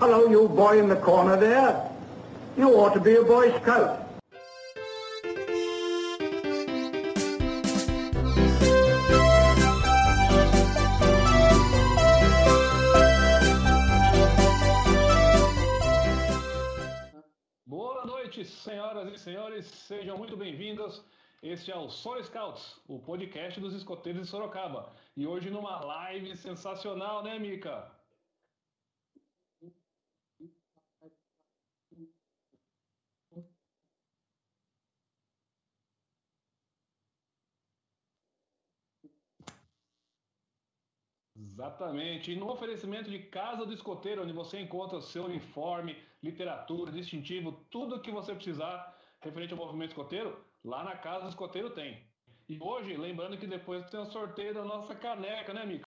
Hello, you boy in the corner there. You ought to be a Boy Scout. Boa noite, senhoras e senhores, sejam muito bem-vindos. Este é o Solo Scouts, o podcast dos escoteiros de Sorocaba. E hoje numa live sensacional, né, Mica? Exatamente. E no oferecimento de Casa do Escoteiro, onde você encontra o seu uniforme, literatura, distintivo, tudo o que você precisar referente ao movimento escoteiro, lá na Casa do Escoteiro tem. E hoje, lembrando que depois tem o sorteio da nossa caneca, né, Mico?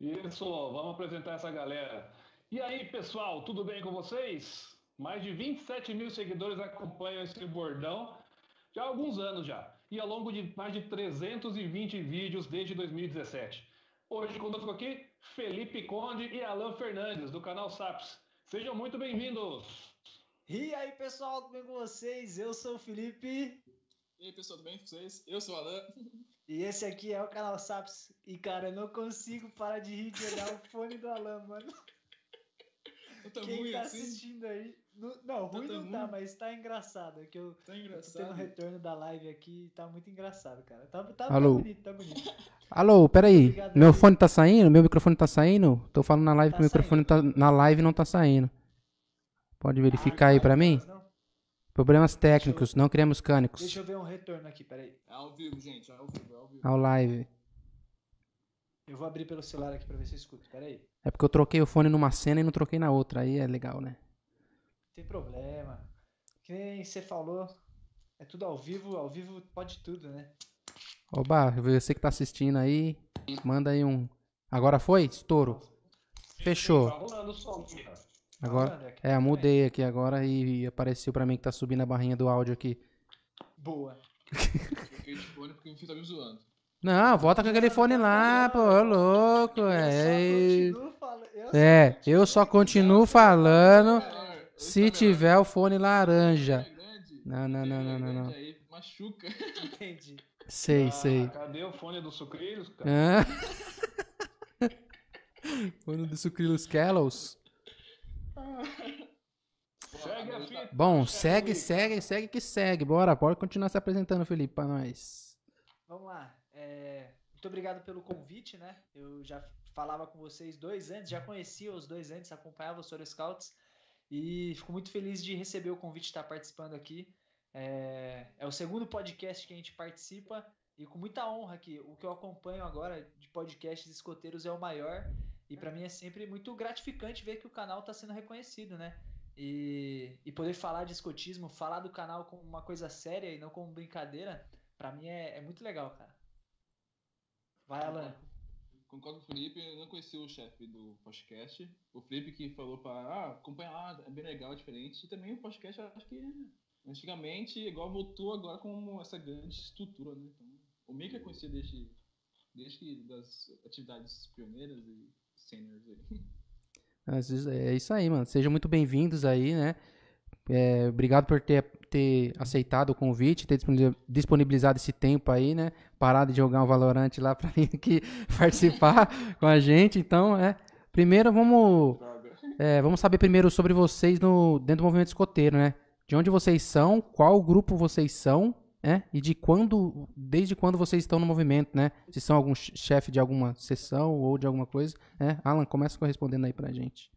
Isso, vamos apresentar essa galera. E aí, pessoal, tudo bem com vocês? Mais de 27 mil seguidores acompanham esse bordão já há alguns anos já. E ao longo de mais de 320 vídeos desde 2017. Hoje conosco aqui, Felipe Conde e Alan Fernandes, do canal SAPS. Sejam muito bem-vindos! E aí, pessoal, tudo bem com vocês? Eu sou o Felipe. E aí, pessoal, tudo bem com vocês? Eu sou o Alan. E esse aqui é o canal SAPS. E, cara, eu não consigo parar de rir de olhar o fone do Alan, mano. Quem ruim tá assim? assistindo aí. Não, não ruim tão não tá, ruim? mas tá engraçado. É que eu Tá tô tendo engraçado. retorno da live aqui tá muito engraçado, cara. Tá, tá, tá Alô? bonito, tá bonito. Alô, peraí. Obrigado, Meu fone tá saindo? Meu microfone tá saindo? Tô falando na live Tá que o microfone tá, na live não tá saindo. Pode verificar aí pra mim? Não? Problemas técnicos, não criamos cânicos. Deixa eu ver um retorno aqui, peraí. É ao vivo, gente. É ao vivo, é ao vivo. Ao live. Eu vou abrir pelo celular aqui pra ver se eu escuto, peraí. É porque eu troquei o fone numa cena e não troquei na outra. Aí é legal, né? Tem problema. Que nem você falou, é tudo ao vivo, ao vivo pode tudo, né? Oba, você que tá assistindo aí, manda aí um. Agora foi? Estouro. Fechou. Tá rolando o som, Mica. Agora. É, mudei aqui agora e apareceu pra mim que tá subindo a barrinha do áudio aqui. Boa. Troquei de fone porque o Fih tá me zoando. Não, volta com aquele fone lá, pô, ô louco. É. É, eu só continuo falando se tá tiver o fone laranja. É. Não, não, não, não, não, não. Aí machuca. entendi. Sei, Ah, sei. Cadê o fone do Sucrilhos, cara? Fone do Sucrilhos Kellows. Segue a fita. Bom, segue, segue, segue que segue. Bora, pode continuar se apresentando, Felipe, pra nós. Vamos lá. é, muito obrigado pelo convite, né? Eu já falava com vocês dois antes, já conhecia os dois antes, acompanhava os Soro Scouts e fico muito feliz de receber o convite de estar participando aqui. É, é o segundo podcast que a gente participa e com muita honra que o que eu acompanho agora de podcasts escoteiros é o maior e para mim é sempre muito gratificante ver que o canal está sendo reconhecido, né? E, e poder falar de escotismo, falar do canal como uma coisa séria e não como brincadeira, Pra mim é, é muito legal, cara. Vai, Alan. Concordo com o Felipe, eu não conheci o chefe do podcast. O Felipe que falou pra ah, acompanhar lá, é bem legal, é diferente. E também o podcast, acho que antigamente, igual voltou agora como essa grande estrutura, né? Então, o Mika eu conhecia desde, desde das atividades pioneiras e seniors aí. É isso aí, mano. Sejam muito bem-vindos aí, né? É, obrigado por ter, ter aceitado o convite, ter disponibil- disponibilizado esse tempo aí, né? Parado de jogar um Valorante lá pra vir aqui participar com a gente. Então, é. Primeiro, vamos, é, vamos saber primeiro sobre vocês no, dentro do movimento escoteiro, né? De onde vocês são, qual grupo vocês são, né? E de quando, desde quando vocês estão no movimento, né? Se são algum che- chefe de alguma sessão ou de alguma coisa, né? Alan, começa correspondendo aí pra gente.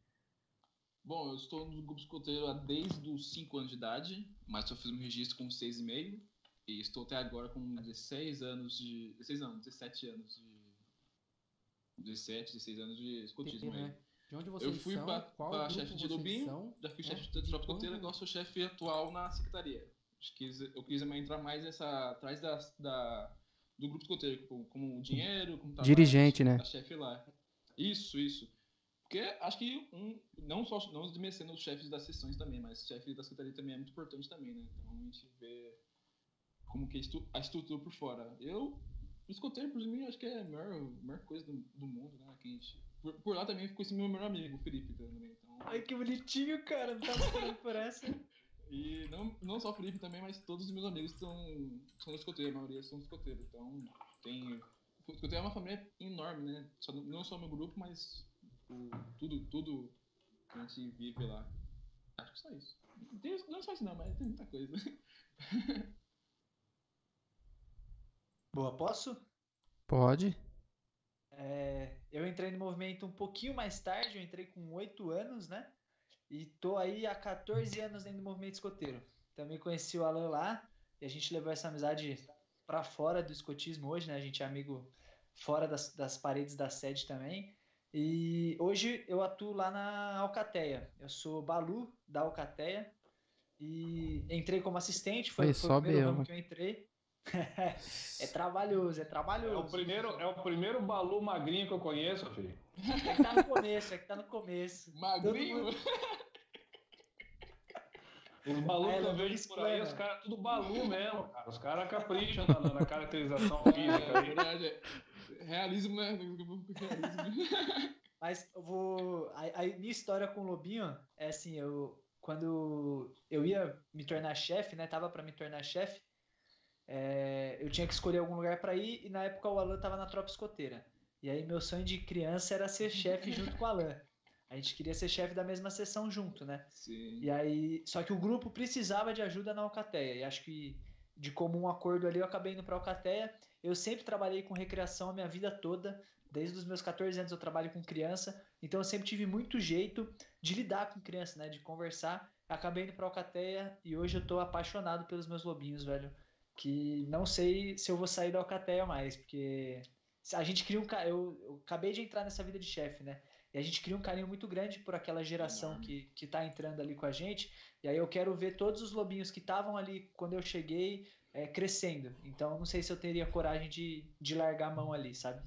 Bom, eu estou no grupo escoteiro desde os 5 anos de idade, mas só fiz um registro com 6,5. E estou até agora com 16 anos de. 16 não, 17 anos de. 17, 16 anos de escotismo aí. né? De onde Eu fui pra, pra chefe de Lubim, já fui né? chefe de tropa escoteira, agora sou chefe atual na secretaria. Acho que eu quis entrar mais nessa. atrás da, da, do grupo escoteiro, como, como dinheiro, como trabalho, Dirigente, né? da chefe lá. Isso, isso. Porque acho que um, não só não desmerecendo os chefes das sessões também, mas chefe da secretaria também é muito importante também, né? Então a gente vê como que a estrutura por fora. Eu, o escoteiro, por mim, acho que é a maior, maior coisa do, do mundo, né? Que gente, por, por lá também ficou esse meu melhor amigo, o Felipe também. Então... Ai, que bonitinho, cara. Não tava por essa. E não, não só o Felipe também, mas todos os meus amigos são, são escoteiros, a maioria são escoteiros. Então, tem. O escoteiro é uma família enorme, né? Só, não só o meu grupo, mas o, tudo, tudo que a gente vive lá. Acho que só isso. Tem, não só isso não, mas tem muita coisa. Boa, posso? Pode. É, eu entrei no movimento um pouquinho mais tarde, eu entrei com 8 anos, né? E tô aí há 14 anos dentro do movimento escoteiro. Também conheci o Alan lá e a gente levou essa amizade para fora do escotismo hoje, né? A gente é amigo fora das, das paredes da sede também. E hoje eu atuo lá na Alcateia. Eu sou Balu da Alcateia e entrei como assistente, foi, foi o primeiro ramo que eu entrei. é trabalhoso, é trabalhoso. É o primeiro, é o primeiro Balu magrinho que eu conheço, filho. É que tá no começo, é que tá no começo. Magrinho? Mundo... Os Balu é, que eu vejo por aí, os caras tudo Balu mesmo, cara. Os caras capricham na, na, caracterização física. É verdade, é. Realismo, né? Realismo. Mas eu vou. A, a, minha história com o Lobinho é assim, eu. Quando eu ia me tornar chefe, né? Tava para me tornar chefe, é, eu tinha que escolher algum lugar para ir e na época o Alan tava na tropa escoteira. E aí meu sonho de criança era ser chefe junto com o Alan. A gente queria ser chefe da mesma sessão junto, né? Sim. E aí, só que o grupo precisava de ajuda na Alcateia. E acho que de comum acordo ali eu acabei indo para Alcateia. Eu sempre trabalhei com recreação a minha vida toda. Desde os meus 14 anos eu trabalho com criança, então eu sempre tive muito jeito de lidar com criança, né, de conversar. Acabei indo para Alcateia e hoje eu tô apaixonado pelos meus lobinhos, velho que não sei se eu vou sair da Alcateia mais, porque a gente cria um eu, eu acabei de entrar nessa vida de chefe, né? E a gente cria um carinho muito grande por aquela geração que, que tá entrando ali com a gente. E aí eu quero ver todos os lobinhos que estavam ali quando eu cheguei é, crescendo. Então não sei se eu teria coragem de, de largar a mão ali, sabe?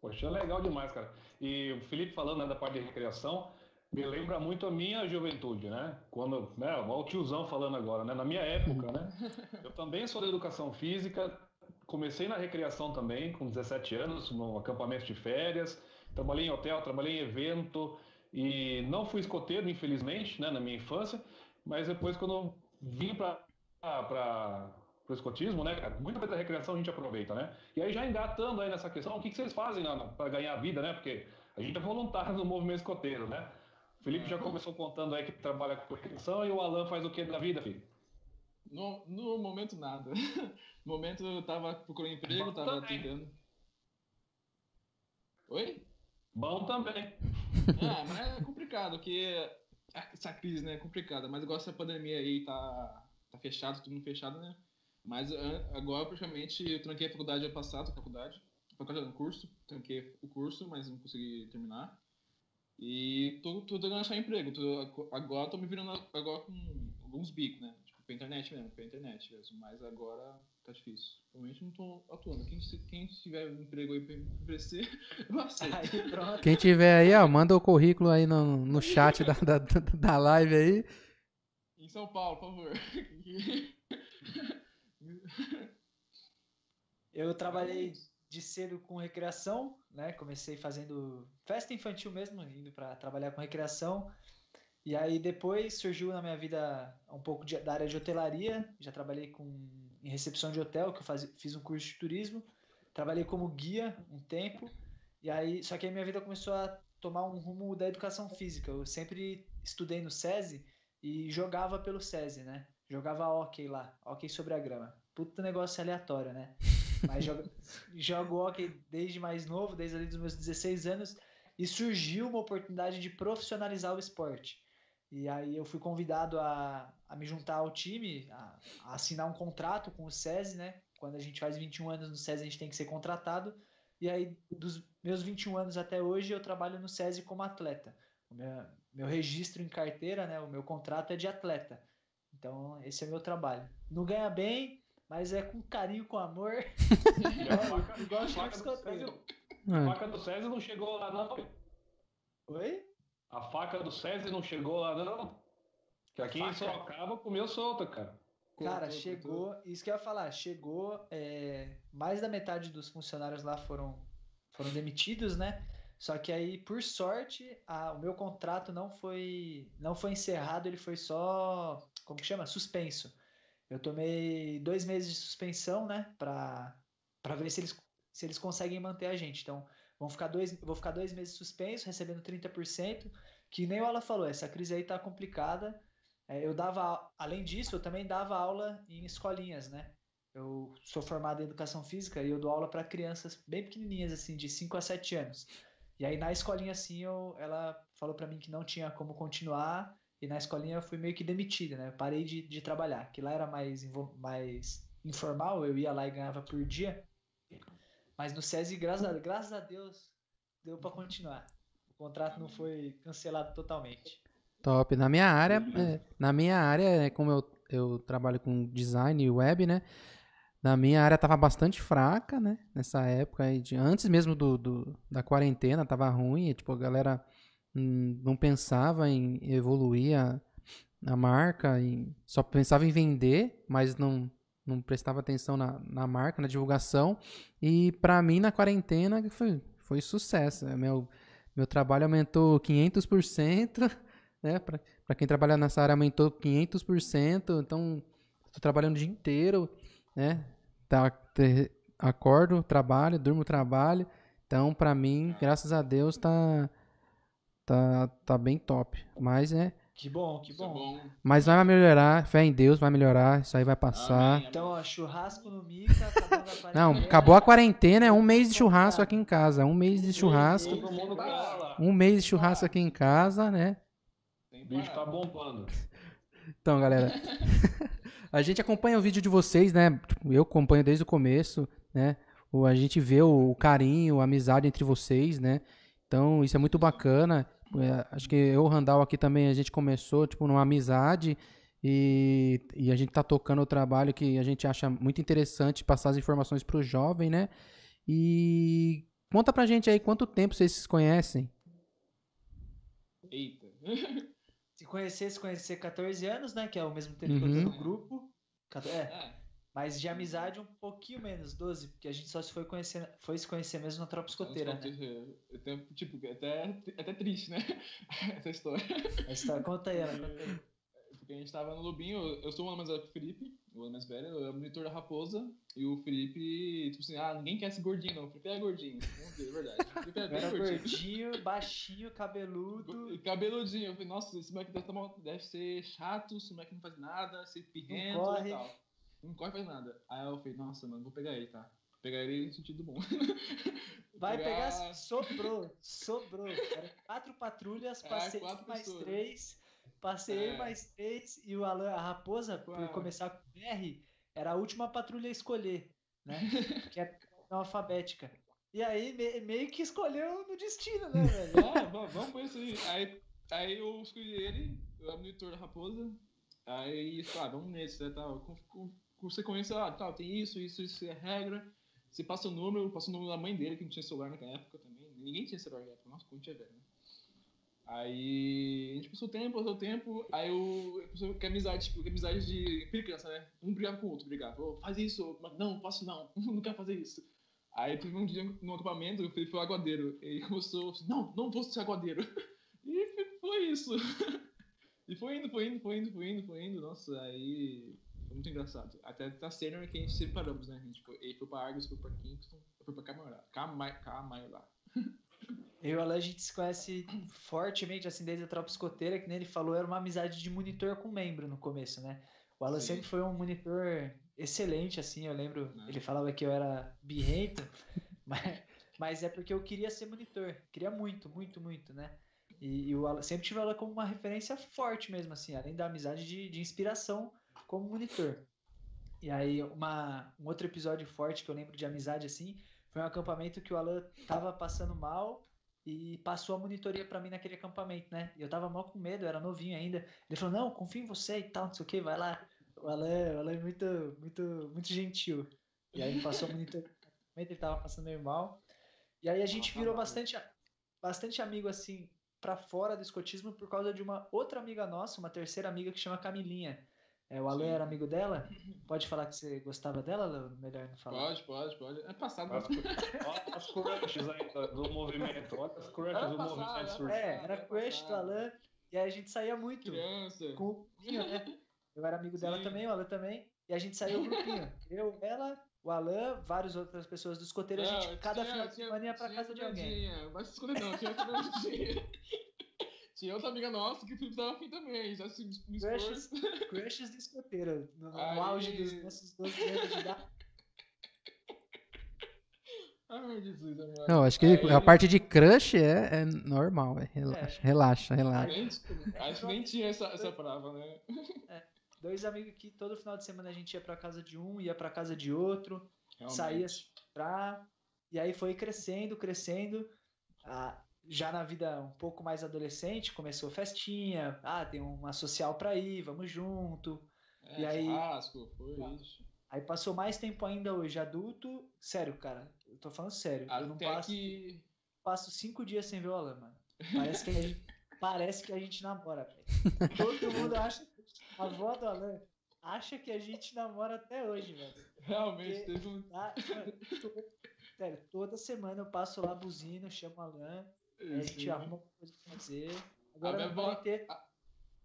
Poxa, legal demais, cara. E o Felipe falando né, da parte de recreação, me lembra muito a minha juventude, né? Quando, né, o tiozão falando agora, né? Na minha época, né? Eu também sou da educação física, comecei na recreação também, com 17 anos, no acampamento de férias, trabalhei em hotel, trabalhei em evento e não fui escoteiro, infelizmente, né, na minha infância, mas depois quando vim para para o escotismo, né, cara? Muita coisa da recreação a gente aproveita, né? E aí já engatando aí nessa questão, o que, que vocês fazem para ganhar vida, né? Porque a gente é voluntário no movimento escoteiro, né? Felipe já começou contando aí que trabalha com recreação e o Alan faz o que da vida, filho? No, no momento, nada. No momento, eu tava procurando emprego, Bom tava também. tentando. Oi? Bom também. É, mas é complicado, porque essa crise, né, é complicada. Mas igual essa pandemia aí tá fechado, tudo fechado, né? Mas agora, praticamente, eu tranquei a faculdade ano passado, a faculdade. Faculdade no curso, tranquei o curso, mas não consegui terminar. E tô, tô tentando achar emprego. Tô, agora tô me virando agora com alguns bicos, né? Tipo, pra internet mesmo, pra internet mesmo. Mas agora tá difícil. Realmente não tô atuando. Quem, quem tiver um emprego aí pra me oferecer, eu aceito. Aí, quem tiver aí, ó, manda o currículo aí no, no chat da, da, da live aí. Em São Paulo, por favor. Eu trabalhei de cedo com recreação, né? Comecei fazendo festa infantil mesmo, indo para trabalhar com recreação. E aí depois surgiu na minha vida um pouco de, da área de hotelaria. Já trabalhei com em recepção de hotel, que eu faz, fiz um curso de turismo. Trabalhei como guia um tempo. E aí, só que a minha vida começou a tomar um rumo da educação física. Eu sempre estudei no SESI e jogava pelo SESI, né? Jogava hockey lá, hockey sobre a grama. Puta negócio aleatório, né? Mas jogo, jogo hockey desde mais novo, desde ali dos meus 16 anos, e surgiu uma oportunidade de profissionalizar o esporte. E aí eu fui convidado a, a me juntar ao time, a, a assinar um contrato com o SESI, né? Quando a gente faz 21 anos no SESI, a gente tem que ser contratado. E aí, dos meus 21 anos até hoje, eu trabalho no SESI como atleta. O meu, meu registro em carteira, né? O meu contrato é de atleta. Então, esse é meu trabalho. Não ganha bem, mas é com carinho, com amor. igual a faca, do César, a faca do César não chegou lá, não. Oi? A faca do César não chegou lá, não. Que aqui faca... em Sorocaba comeu solta, cara. Cara, chegou, isso que eu ia falar, chegou, é, mais da metade dos funcionários lá foram, foram demitidos, né? Só que aí, por sorte, a- o meu contrato não foi, não foi encerrado, ele foi só, como que chama? Suspenso. Eu tomei dois meses de suspensão, né? Pra ver se eles, se eles conseguem manter a gente. Então, vão ficar dois, vou ficar dois meses suspenso, recebendo 30%, que nem o Alan falou, essa crise aí tá complicada. É, eu dava, além disso, eu também dava aula em escolinhas, né? Eu sou formado em educação física e eu dou aula para crianças bem pequenininhas, assim, de 5 a 7 anos. E aí na escolinha, assim, eu, ela falou para mim que não tinha como continuar e na escolinha eu fui meio que demitida, né? Eu parei de, de trabalhar, que lá era mais, mais informal, eu ia lá e ganhava por dia. Mas no SESI, graças a, graças a Deus, deu para continuar. O contrato não foi cancelado totalmente. Top. Na minha área, é, na minha área, é, como eu, eu trabalho com design e web, né? Na minha área tava bastante fraca, né? Nessa época aí, de, antes mesmo do, do- da quarentena, tava ruim. e, tipo, a galera hum, não pensava em evoluir a, a marca, e só pensava em vender, mas não, não prestava atenção na, na marca, na divulgação. E pra mim, na quarentena, foi, foi sucesso. né? Meu, meu trabalho aumentou 500%, né? Pra quem trabalha nessa área, aumentou 500%. Então, tô trabalhando o dia inteiro, né? Tá, te- acordo, trabalho, durmo, trabalho. Então, pra mim, graças a Deus, tá, tá, tá bem top. Mas, é, Que bom, que é bom. bom. mas vai melhorar, fé em Deus, vai melhorar, isso aí vai passar. Amém, Então, ó, churrasco no Mica, acabando a quarentena. Não, acabou a quarentena, é um mês de churrasco aqui em casa. Um mês de churrasco. Um mês de churrasco aqui em casa, né? Tem O bicho tá bombando. Então, galera, a gente acompanha o vídeo de vocês, né? Tipo, Eu acompanho desde o começo, né? A gente vê o carinho, a amizade entre vocês, né? Então, isso é muito bacana. É, acho que eu o Randall aqui também, a gente começou, tipo, numa amizade e, e a gente tá tocando o trabalho que a gente acha muito interessante passar as informações pro jovem, né? E conta pra gente aí quanto tempo vocês se conhecem. Eita. Se conhecer, se conhecer 14 anos, né? Que é o mesmo tempo que eu Uhum. tô no grupo. É, É, mas de amizade um pouquinho menos, 12, porque a gente só se foi conhecer, foi se conhecer mesmo na tropa escoteira, né? Eu tenho, tipo, até, até triste, né? Essa história. A história, conta aí, ela, conta aí. Porque a gente tava no Lubinho, eu, eu sou um ano mais velho que o Felipe, o ano mais velho, eu era monitor da Raposa, e o Felipe, tipo assim, ah, ninguém quer esse gordinho não, o Felipe é gordinho, ver, é verdade. O Felipe é bem era gordinho. gordinho, baixinho, cabeludo. Cabeludinho, eu falei, nossa, esse moleque deve, tomar- deve ser chato, esse moleque não faz nada, ser pirrento e tal. Não corre faz nada. Aí eu falei, nossa, mano, vou pegar ele, tá? Vou pegar ele no sentido bom. Vai pegar, sobrou, sobrou. Eram quatro patrulhas, É, passei quatro mais pessoas. três, passei É. mais três, e o Alan, a raposa, por Ué. começar com R, era a última patrulha a escolher, né? que é na alfabética. E aí, me- meio que escolheu no destino, né, velho? Ah, vamos, por isso aí. aí. Aí eu escolhi ele, eu era monitor da Raposa. Aí, ah, vamos nesse, né, tal. Com, com, com sequência, ah, tal, tem isso, isso, isso é regra. Você passa o número, passa o número da mãe dele, que não tinha celular naquela época também. Ninguém tinha celular naquela época, nossa, como tinha velho, né? Aí a gente passou tempo, passou tempo, aí eu, passou que amizade, tipo, que amizade de criança, né? Um brigava com o outro, brigava. Ô, faz isso, mas não, posso não, não quero fazer isso. Aí teve um dia no acampamento, o Felipe foi aguadeiro. E começou, assim, não, não vou ser aguadeiro. E foi isso. E foi indo, foi indo, foi indo, foi indo, foi indo. Nossa, aí foi muito engraçado. Até tá sendo que a gente se separamos, né? A gente foi, ele foi pra Argos, foi pra Kingston, fui pra Camará. Camar, Camará. Eu e o Alan, a gente se conhece fortemente, assim, desde a tropa escoteira, que nem ele falou, era uma amizade de monitor com membro no começo, né? O Alan Sim. sempre foi um monitor excelente, assim, eu lembro, Né? ele falava que eu era birrento, mas, mas é porque eu queria ser monitor, queria muito, muito, muito, né? E, e o Alan, sempre tive ela como uma referência forte mesmo, assim, além da amizade de, de inspiração como monitor. E aí, uma, um outro episódio forte que eu lembro de amizade, assim, foi um acampamento que o Alan tava passando mal e passou a monitoria pra mim naquele acampamento, né? Eu tava mal com medo, eu era novinho ainda. Ele falou, não, confio em você e tal, não sei o que, vai lá. O Alan, o Alan é muito, muito, muito gentil. E aí passou a monitoria ele tava passando meio mal. E aí a gente virou bastante, bastante amigo, assim, pra fora do escotismo por causa de uma outra amiga nossa, uma terceira amiga que chama Camilinha. É, o Alan Sim. era amigo dela? Pode falar que você gostava dela, Alan? Melhor não falar. Pode, pode, pode. É passado. As, olha as crushes aí do, movimento. Olha as crushes Era do passado, movimento. É, era crush do. Alan. E aí a gente saía muito Criança. com o grupinho, né? Eu era amigo dela Sim. também, o Alan também. E a gente saía o grupinho. Eu, ela, o Alan, várias outras pessoas do escoteiro. A gente, Não, cada tinha- final de semana ia pra tinha casa de alguém. Se esconder não, tinha a Fernandinha. Tinha outra amiga nossa que o Felipe tava afim também, já se me Crushes, crushes do escoteiro. No, no Aí- auge dos nossos 12 anos de idade. Ai, Jesus, amado. Não, acho que Aí- a parte de crush é, é normal, velho. Relaxa, relaxa, relaxa. Nem- acho que nem tinha essa, essa prova, né? Dois amigos que todo final de semana a gente ia pra casa de um, ia pra casa de outro. Realmente. saía pra. E aí foi crescendo, crescendo. Ah, já na vida um pouco mais adolescente, começou festinha. Ah, tem uma social pra ir, vamos junto. É, e aí- churrasco, foi isso. Aí passou mais tempo ainda hoje, adulto. Sério, cara, eu tô falando sério. eu não Até passo, que. passo cinco dias sem ver o Alan, mano. Parece que a gente, parece que a gente namora, velho. Todo mundo acha. A avó do Alan acha que a gente namora até hoje, velho. Realmente Porque- teve um. Ah, mano, to- sério, toda semana eu passo lá buzino, chamo o Alan, aí a gente Sim. arruma uma coisa pra fazer. Agora minha na avó- quarentena,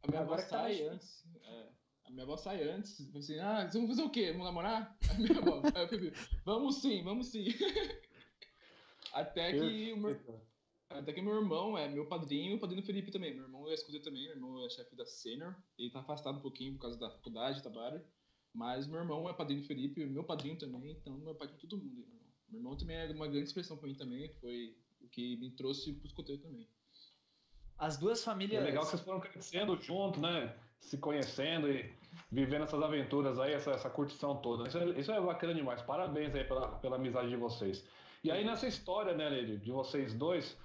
A minha avó Agora que tá mais sai antes. é, a minha avó sai antes. tipo Assim, ah, vocês vão fazer o quê? Vamos namorar? A minha avó. aí eu falei, vamos sim, vamos sim. Até que o meu, até que meu irmão é meu padrinho, o padrinho do Felipe também. Meu irmão é escudeiro também, meu irmão é chefe da Senior. Ele tá afastado um pouquinho por causa da faculdade, trabalho. Mas meu irmão é padrinho do Felipe, meu padrinho também, então meu padrinho de todo mundo. Meu irmão. meu irmão também é uma grande expressão pra mim também, foi o que me trouxe pro escoteiro também. as duas É famílias. legal que vocês foram crescendo junto, né? Se conhecendo e vivendo essas aventuras aí, essa, essa curtição toda. Isso é, isso é bacana demais. Parabéns aí pela, pela amizade de vocês. E aí nessa história, né, Lady, de vocês dois,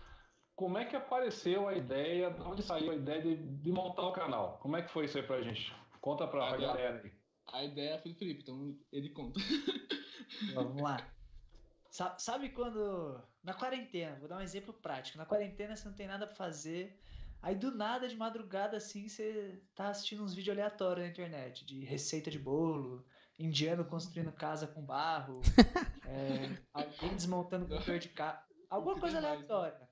como é que apareceu a ideia, de onde saiu a ideia de, de montar o canal? Como é que foi isso aí pra gente? Conta pra, Legal. galera aí. A ideia foi do Felipe, então ele conta. Vamos lá. Sa- Sabe quando. Na quarentena, vou dar um exemplo prático. Na quarentena você não tem nada pra fazer. Aí do nada, de madrugada, assim, você tá assistindo uns vídeos aleatórios na internet, de receita de bolo, indiano construindo casa com barro, é, alguém desmontando motor de carro. Alguma coisa né? aleatória.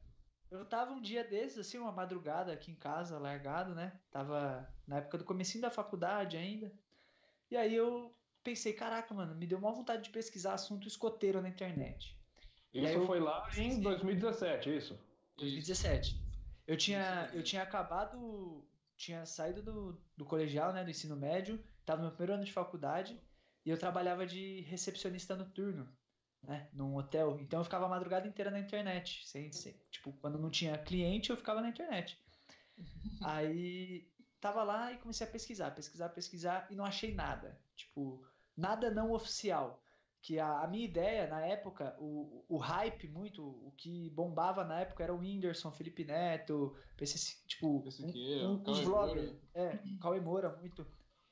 Eu tava um dia desses, assim, uma madrugada aqui em casa, largado, né? Tava na época do comecinho da faculdade ainda. E aí eu pensei, caraca, mano, me deu uma vontade de pesquisar assunto escoteiro na internet. Aí Isso eu- foi lá em 2017, isso? 2017. Eu tinha, eu tinha acabado, tinha saído do, do colegial, né, do ensino médio, tava no meu primeiro ano de faculdade e eu trabalhava de recepcionista noturno, né, num hotel. Então eu ficava a madrugada inteira na internet, sem, sem- tipo, quando não tinha cliente, eu ficava na internet. Aí tava lá e comecei a pesquisar, pesquisar, pesquisar e não achei nada. Tipo, nada não oficial. Que a, a minha ideia na época, o, o hype muito, o que bombava na época era o Whindersson, Felipe Neto, PC, tipo, Esse um- aqui, um- uns Cauê vloggers. É, Cauê Moura muito.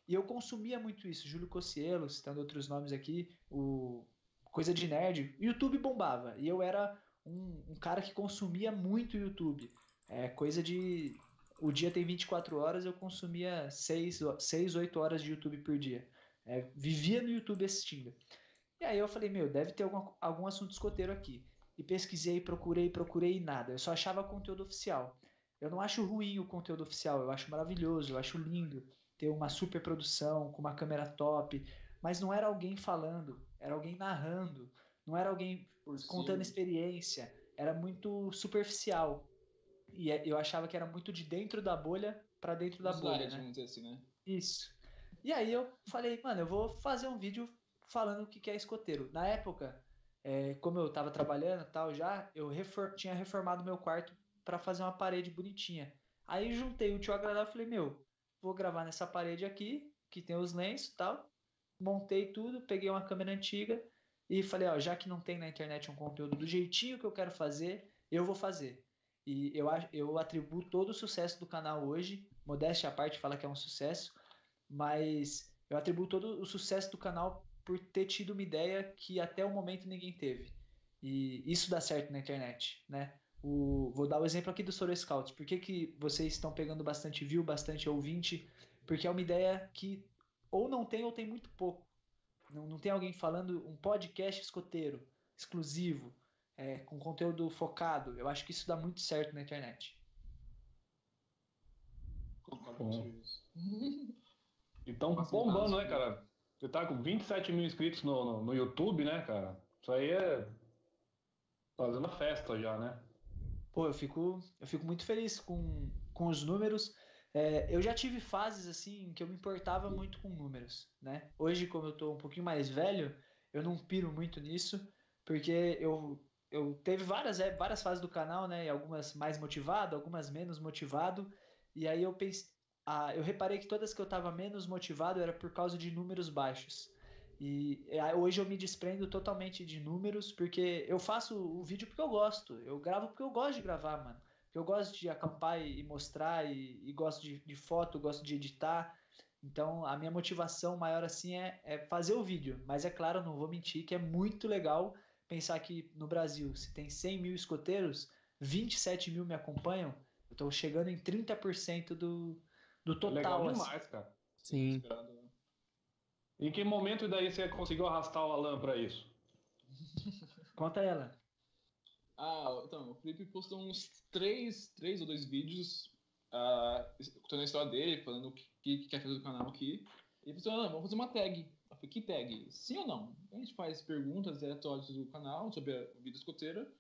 E eu consumia muito isso, Júlio Cossielo, citando outros nomes aqui, o Coisa de Nerd. YouTube bombava. E eu era um, um cara que consumia muito YouTube. É coisa de. O dia tem 24 horas, eu consumia 6, 6 8 horas de YouTube por dia. É, vivia no YouTube assistindo. E aí eu falei, meu, deve ter algum, algum assunto escoteiro aqui. E pesquisei, procurei, procurei nada. Eu só achava conteúdo oficial. Eu não acho ruim o conteúdo oficial, eu acho maravilhoso, eu acho lindo ter uma super produção com uma câmera top, mas não era alguém falando, era alguém narrando, não era alguém contando experiência, era muito superficial. E é- eu achava que era muito de dentro da bolha para dentro da Os bolha, né? assim, né? Isso. E aí eu falei, mano, eu vou fazer um vídeo falando o que é escoteiro. Na época, é, como eu tava trabalhando tal já, eu refor- tinha reformado meu quarto pra fazer uma parede bonitinha. Aí juntei o tio agradável e falei, meu, vou gravar nessa parede aqui, que tem os lenços e tal. Montei tudo, peguei uma câmera antiga e falei, ó, já que não tem na internet um conteúdo do jeitinho que eu quero fazer, eu vou fazer. E eu, eu atribuo todo o sucesso do canal hoje, modéstia à parte, fala que é um sucesso, mas eu atribuo todo o sucesso do canal por ter tido uma ideia que até o momento ninguém teve. E isso dá certo na internet, né? O, vou dar o exemplo aqui do Soro Scouts. Por que, que vocês estão pegando bastante view, bastante ouvinte? Porque é uma ideia que ou não tem ou tem muito pouco. Não, não tem alguém falando um podcast escoteiro, exclusivo, é, com conteúdo focado. Eu acho que isso dá muito certo na internet. Concordo com isso. Então, Nossa, bombando, né, cara? Você tá com 27 mil inscritos no, no, no YouTube, né, cara? Isso aí é fazendo festa já, né? Pô, eu fico, eu fico muito feliz com, com os números. É, eu já tive fases assim que eu me importava muito com números, né? Hoje, como eu tô um pouquinho mais velho, eu não piro muito nisso, porque eu, eu teve várias, é, várias fases do canal, né? Algumas mais motivado, algumas menos motivado. E aí eu pensei, ah, eu reparei que todas que eu tava menos motivado era por causa de números baixos. E é, hoje eu me desprendo totalmente de números, porque eu faço o vídeo porque eu gosto. Eu gravo porque eu gosto de gravar, mano. Eu gosto de acampar e, mostrar, e, e gosto de, de foto, gosto de editar. Então a minha motivação maior assim é, é fazer o vídeo. Mas é claro, não vou mentir que é muito legal pensar que no Brasil, se tem 100 mil escoteiros, 27 mil me acompanham. Eu tô chegando em 30% do, do total. Legal assim. demais, cara. Sim. Né? Em que momento daí você conseguiu arrastar o Alan pra isso? Conta ela. Ah, então, o Felipe postou uns três, três ou dois vídeos ah, contando a história dele, falando o que, que quer fazer do canal aqui. E ele falou, ah, vamos fazer uma tag. Eu falei, que tag? Sim ou não? A gente faz perguntas aleatórias do canal sobre a vida escoteira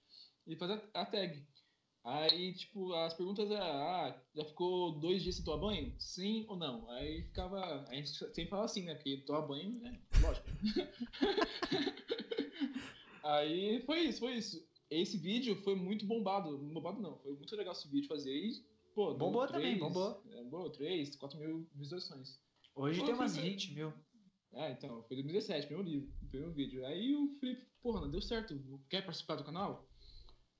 e faz a, a tag. Aí, tipo, as perguntas eram, ah, já ficou dois dias sem tomar banho? Sim ou não? Aí ficava, a gente sempre fala assim, né? Porque tomar banho, né? Lógico. Aí foi isso, foi isso. Esse vídeo foi muito bombado. Bombado não, foi muito legal esse vídeo fazer. E, pô, deu Bombou também, três- bombou. É, bombou 3, 4 mil visualizações. Hoje Pô, tem umas Felipe. 20 mil. É, então, foi 2017, primeiro livro, primeiro vídeo. Aí o Felipe, porra, não deu certo, quer participar do canal?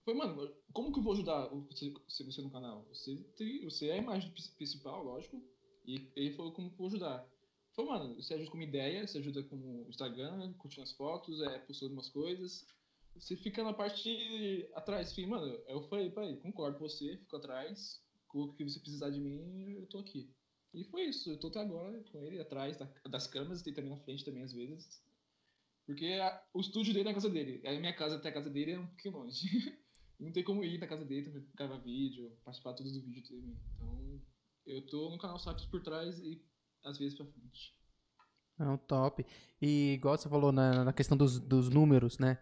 Foi, mano, como que eu vou ajudar você, você- no canal? Você, tem, você é a imagem pri- principal, lógico, e ele falou como que eu vou ajudar. Foi, mano, você ajuda com uma ideia, você ajuda com o Instagram, curtindo as fotos, é, postando umas coisas. Você fica na parte atrás, enfim, mano, eu falei, pai, concordo com você, fico atrás, com o que você precisar de mim, eu tô aqui. E foi isso, eu tô até agora com ele atrás da- das câmeras e também na frente também às vezes. Porque a- o estúdio dele é na casa dele. A minha casa até a casa dele é um pouquinho longe. Não tem como ir na casa dele gravar vídeo, participar tudo do vídeo também. Então, eu tô no canal Sapios por trás e às vezes pra frente. Não, top. E igual você falou na, na questão dos, dos números, né?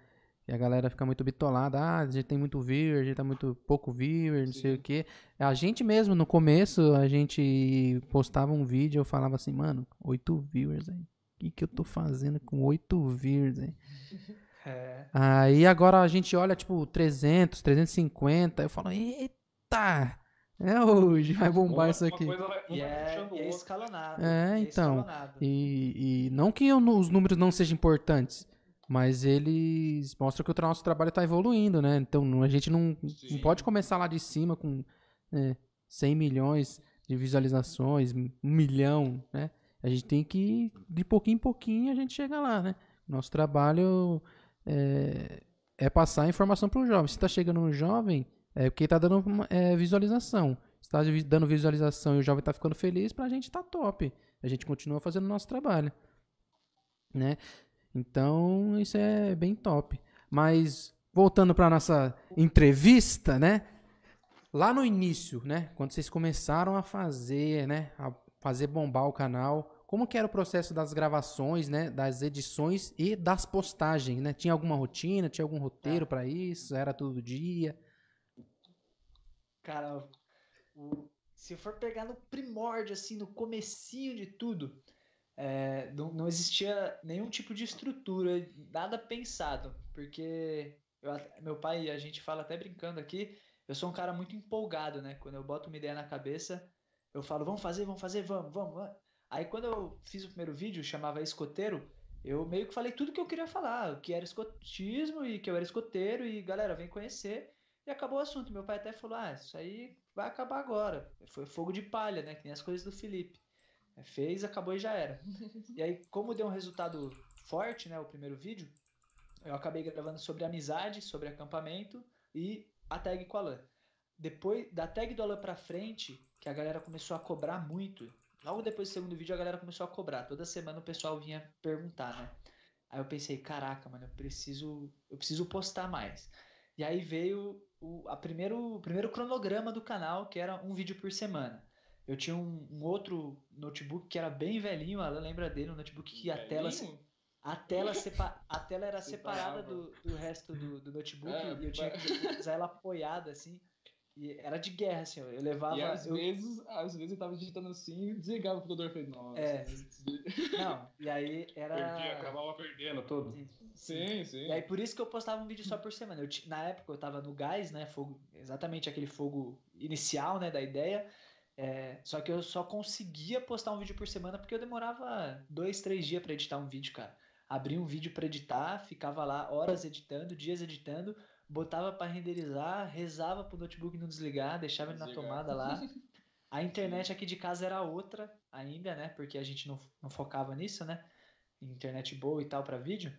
E a galera fica muito bitolada. Ah, a gente tem muito viewer, a gente tá muito pouco viewer, não sei Sim. o quê. A gente mesmo, no começo, a gente postava um vídeo, eu falava assim, mano, oito viewers, aí. O que, que eu tô fazendo com oito viewers, aí? É. Aí agora a gente olha, tipo, 300, 350, eu falo, eita, é hoje, vai bombar Uma- isso uma aqui. coisa vai- E é, e é escalonado. É, é então, escalonado. E, e não que eu- os números não sejam importantes, mas eles mostram que o nosso trabalho está evoluindo, né? Então a gente não, não pode começar lá de cima com é, 100 milhões de visualizações, um milhão, né? A gente tem que, ir de pouquinho em pouquinho, a gente chega lá, né? Nosso trabalho é, é passar a informação para o jovem. Se está chegando no jovem, é porque está dando uma, é, visualização. Se está dando visualização e o jovem está ficando feliz, para a gente tá top. A gente continua fazendo o nosso trabalho, né? Então, isso é bem top. Mas, voltando para nossa entrevista, né? Lá no início, né? Quando vocês começaram a fazer, né? A fazer bombar o canal, como que era o processo das gravações, né? Das edições e das postagens, né? Tinha alguma rotina? Tinha algum roteiro para isso? Era todo dia? Cara, o- se for pegar no primórdio, assim, no comecinho de tudo, é, não, não existia nenhum tipo de estrutura, nada pensado, porque eu meu pai, a gente fala até brincando aqui, eu sou um cara muito empolgado, né? Quando eu boto uma ideia na cabeça, eu falo, vamos fazer, vamos fazer, vamos, vamos, vamos. Aí quando eu fiz o primeiro vídeo, chamava Escoteiro, eu meio que falei tudo que eu queria falar, o que era escotismo e que eu era escoteiro, e galera, vem conhecer. E acabou o assunto. Meu pai até falou: Ah, isso aí vai acabar agora. Foi fogo de palha, né? Que nem as coisas do Felipe. É, Fez, acabou e já era. E aí, como deu um resultado forte, né? O primeiro vídeo, eu acabei gravando sobre amizade, sobre acampamento e a tag com o Alan. Depois da tag do Alan pra frente, que a galera começou a cobrar muito, logo depois do segundo vídeo a galera começou a cobrar. Toda semana o pessoal vinha perguntar, né? Aí eu pensei, caraca, mano, eu preciso, eu preciso postar mais. E aí veio o, a primeiro, o primeiro cronograma do canal, que era um vídeo por semana. Eu tinha um, um outro notebook que era bem velhinho, ela lembra dele, um notebook que a tela, a tela, sepa, a tela era separada do, do resto do, do notebook É, e eu tinha que usar ela apoiada, assim. E era de guerra, assim, eu levava... E às eu- vezes, às vezes eu tava digitando assim e desligava o computador e falei, nossa. É. Não, e aí era... Perdia, acabava perdendo tudo. Sim, sim. E aí por isso que eu postava um vídeo só por semana. Eu na época eu tava no gás, né? Fogo, exatamente aquele fogo inicial, né? Da ideia. É, só que eu só conseguia postar um vídeo por semana porque eu demorava dois, três dias pra editar um vídeo, cara. Abria um vídeo pra editar, ficava lá horas editando, dias editando, botava pra renderizar, rezava pro notebook não desligar, deixava ele na Desligar. tomada lá. A internet aqui de casa era outra ainda, né? Porque a gente não, não focava nisso, né? Internet boa e tal pra vídeo.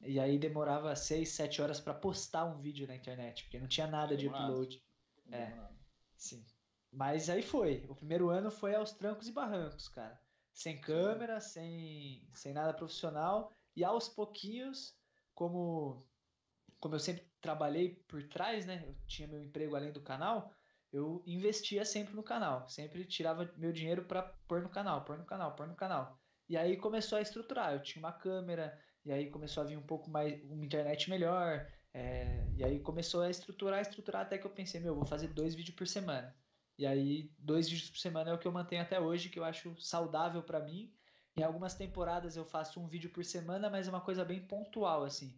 E aí demorava 6, 7 horas pra postar um vídeo na internet, porque não tinha nada de Demorado. upload. É. Sim. Mas aí foi. O primeiro ano foi aos trancos e barrancos, cara. Sem câmera, sem, sem nada profissional. E aos pouquinhos, como, como eu sempre trabalhei por trás, né? Eu tinha meu emprego além do canal, eu investia sempre no canal. Sempre tirava meu dinheiro pra pôr no canal, pôr no canal, pôr no canal. E aí começou a estruturar. Eu tinha uma câmera, e aí começou a vir um pouco mais, uma internet melhor. é, e aí começou a estruturar, estruturar, até que eu pensei, meu, vou fazer dois vídeos por semana. E aí, dois vídeos por semana é o que eu mantenho até hoje, que eu acho saudável pra mim. Em algumas temporadas eu faço um vídeo por semana, mas é uma coisa bem pontual, assim.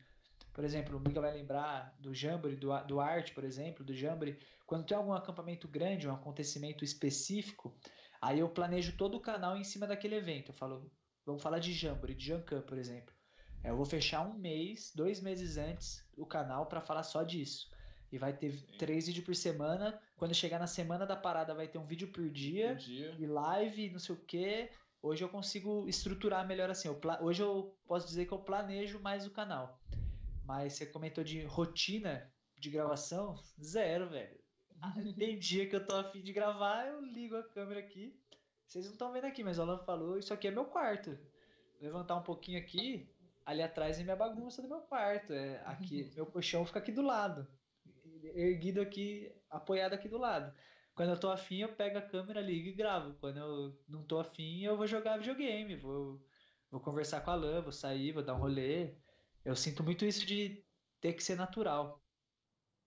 Por exemplo, o Miga vai lembrar do Jamboree, do, do Arte, por exemplo, do Jamboree. Quando tem algum acampamento grande, um acontecimento específico, aí eu planejo todo o canal em cima daquele evento. Eu falo, vamos falar de Jamboree, de Jancan, por exemplo. É, Eu vou fechar um mês, dois meses antes, o canal para falar só disso. E vai ter três vídeos por semana. Quando chegar na semana da parada, vai ter um vídeo por dia Um dia. e live, não sei o quê. Hoje eu consigo estruturar melhor assim. Eu Hoje eu posso dizer que eu planejo mais o canal. Mas você comentou de rotina de gravação? Zero, velho. Ah, Tem dia que eu tô afim de gravar, eu ligo a câmera aqui. Vocês não estão vendo aqui, mas o Alan falou, isso aqui é meu quarto. Vou levantar um pouquinho aqui, ali atrás é minha bagunça do meu quarto. É, aqui, meu colchão fica aqui do lado. Erguido aqui, apoiado aqui do lado. Quando eu tô afim, eu pego a câmera, ligo e gravo. Quando eu não tô afim, eu vou jogar videogame, vou, vou conversar com a Alan, vou sair, vou dar um rolê. Eu sinto muito isso de ter que ser natural.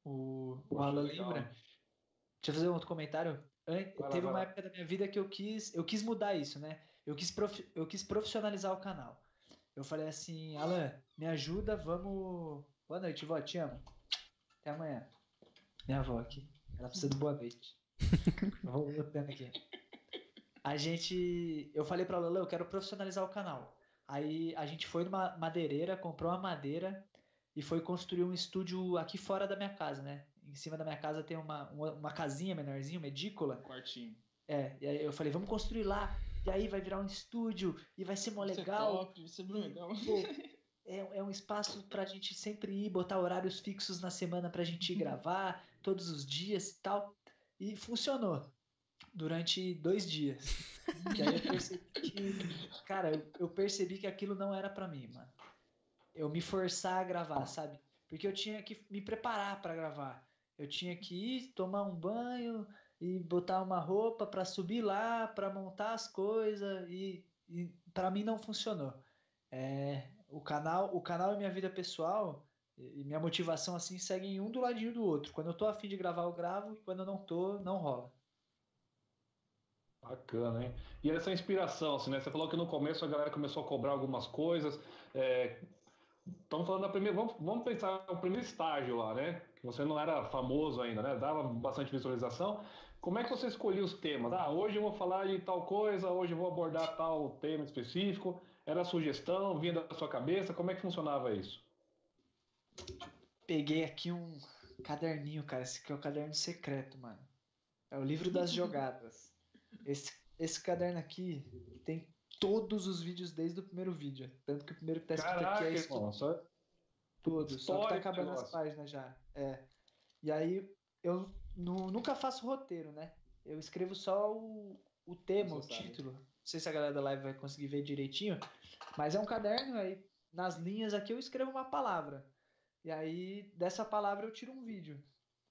O, o Alan legal. lembra? Deixa eu fazer um outro comentário. An- lá, Teve uma época da minha vida que eu quis, eu quis mudar isso, né? Eu quis, profi- eu quis profissionalizar o canal. Eu falei assim, Alan, me ajuda, vamos. Boa noite, vó, te amo. Até amanhã. Minha avó aqui. Ela precisa de boa noite. Vou botando aqui. A gente. Eu falei pra Lola, eu quero profissionalizar o canal. Aí a gente foi numa madeireira, comprou uma madeira e foi construir um estúdio aqui fora da minha casa, né? Em cima da minha casa tem uma, uma, uma casinha menorzinha, uma edícula. Quartinho. É, e aí eu falei, vamos construir lá. E aí vai virar um estúdio e vai ser mó Vai ser legal. top, vai ser legal. Pô, é, é um espaço pra gente sempre ir, botar horários fixos na semana pra gente ir gravar, todos os dias e tal. E funcionou durante dois dias. E aí eu percebi que, cara, eu, eu percebi que aquilo não era pra mim, mano. Eu me forçar a gravar, sabe? Porque eu tinha que me preparar pra gravar. Eu tinha que ir tomar um banho e botar uma roupa pra subir lá, pra montar as coisas e, e para mim não funcionou. É, o canal, o canal e minha vida pessoal e minha motivação assim seguem um do ladinho do outro. Quando eu tô afim de gravar, eu gravo e quando eu não tô, não rola. Bacana, hein? E essa inspiração, assim, né? Você falou que no começo a galera começou a cobrar algumas coisas. Estamos falando da primeira. Vamos, vamos pensar no primeiro estágio lá, né? Que você não era famoso ainda, né? Dava bastante visualização. Como é que você escolhia os temas? Ah, hoje eu vou falar de tal coisa, hoje eu vou abordar tal tema específico. Era sugestão, vinha da sua cabeça? Como é que funcionava isso? Peguei aqui um caderninho, cara. Esse aqui é o caderno secreto, mano. É o livro das jogadas. Esse, esse caderno aqui tem todos os vídeos desde o primeiro vídeo. Tanto que o primeiro que tá escrito Caraca, aqui é isso irmão, só- Tudo, só que tá acabando as páginas já. É. E aí eu nu- nunca faço roteiro, né? Eu escrevo só o, o tema, o sabe. título. sei se a galera da live vai conseguir ver direitinho, mas é um caderno aí nas linhas aqui eu escrevo uma palavra. E aí dessa palavra eu tiro um vídeo.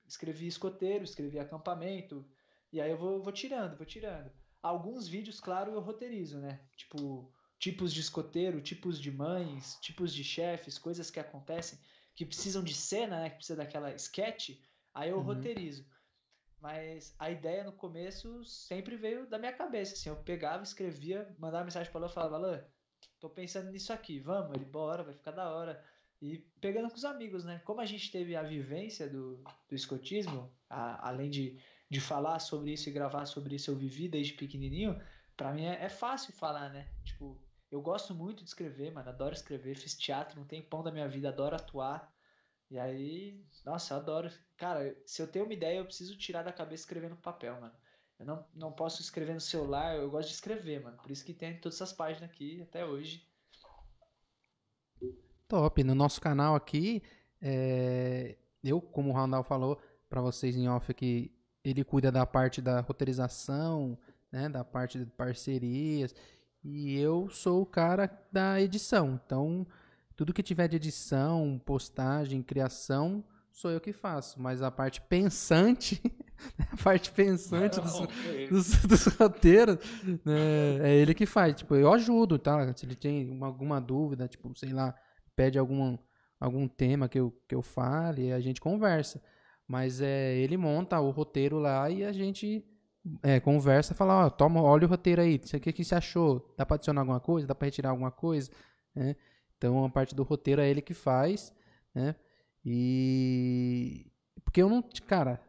Escrevi escoteiro, escrevi acampamento, e aí eu vou, vou tirando, vou tirando. Alguns vídeos, claro, eu roteirizo, né? Tipo, tipos de escoteiro, tipos de mães, tipos de chefes, coisas que acontecem que precisam de cena, né? Que precisa daquela sketch, aí eu uhum. roteirizo. Mas a ideia no começo sempre veio da minha cabeça, assim, eu pegava, escrevia, mandava mensagem para Alan, falava, Alan, tô pensando nisso aqui, vamos, ele, bora, vai ficar da hora. E pegando com os amigos, né? Como a gente teve a vivência do, do escotismo, a, além de, de falar sobre isso e gravar sobre isso, eu vivi desde pequenininho, para mim é, é, fácil falar, né? Tipo, eu gosto muito de escrever, mano, adoro escrever, fiz teatro um tempão da minha vida, adoro atuar. E aí, nossa, eu adoro. Cara, se eu tenho uma ideia, eu preciso tirar da cabeça escrever no papel, mano. Eu não, não posso escrever no celular, eu gosto de escrever, mano. Por isso que tem todas essas páginas aqui até hoje. Top. No nosso canal aqui, é... eu, como o Randall falou para vocês em off aqui, ele cuida da parte da roteirização, né, da parte de parcerias, e eu sou o cara da edição. Então, tudo que tiver de edição, postagem, criação, sou eu que faço. Mas a parte pensante, a parte pensante dos, dos, dos, roteiros, né, é ele que faz. Tipo, eu ajudo, tá? Se ele tem uma, alguma dúvida, tipo, sei lá, pede algum, algum tema que eu, que eu fale, a gente conversa. Mas é, ele monta o roteiro lá e a gente é, conversa, fala, ó, toma, olha o roteiro aí, o que, que você achou? Dá para adicionar alguma coisa? Dá para retirar alguma coisa? É, então a parte do roteiro é ele que faz, né? E porque eu não, cara,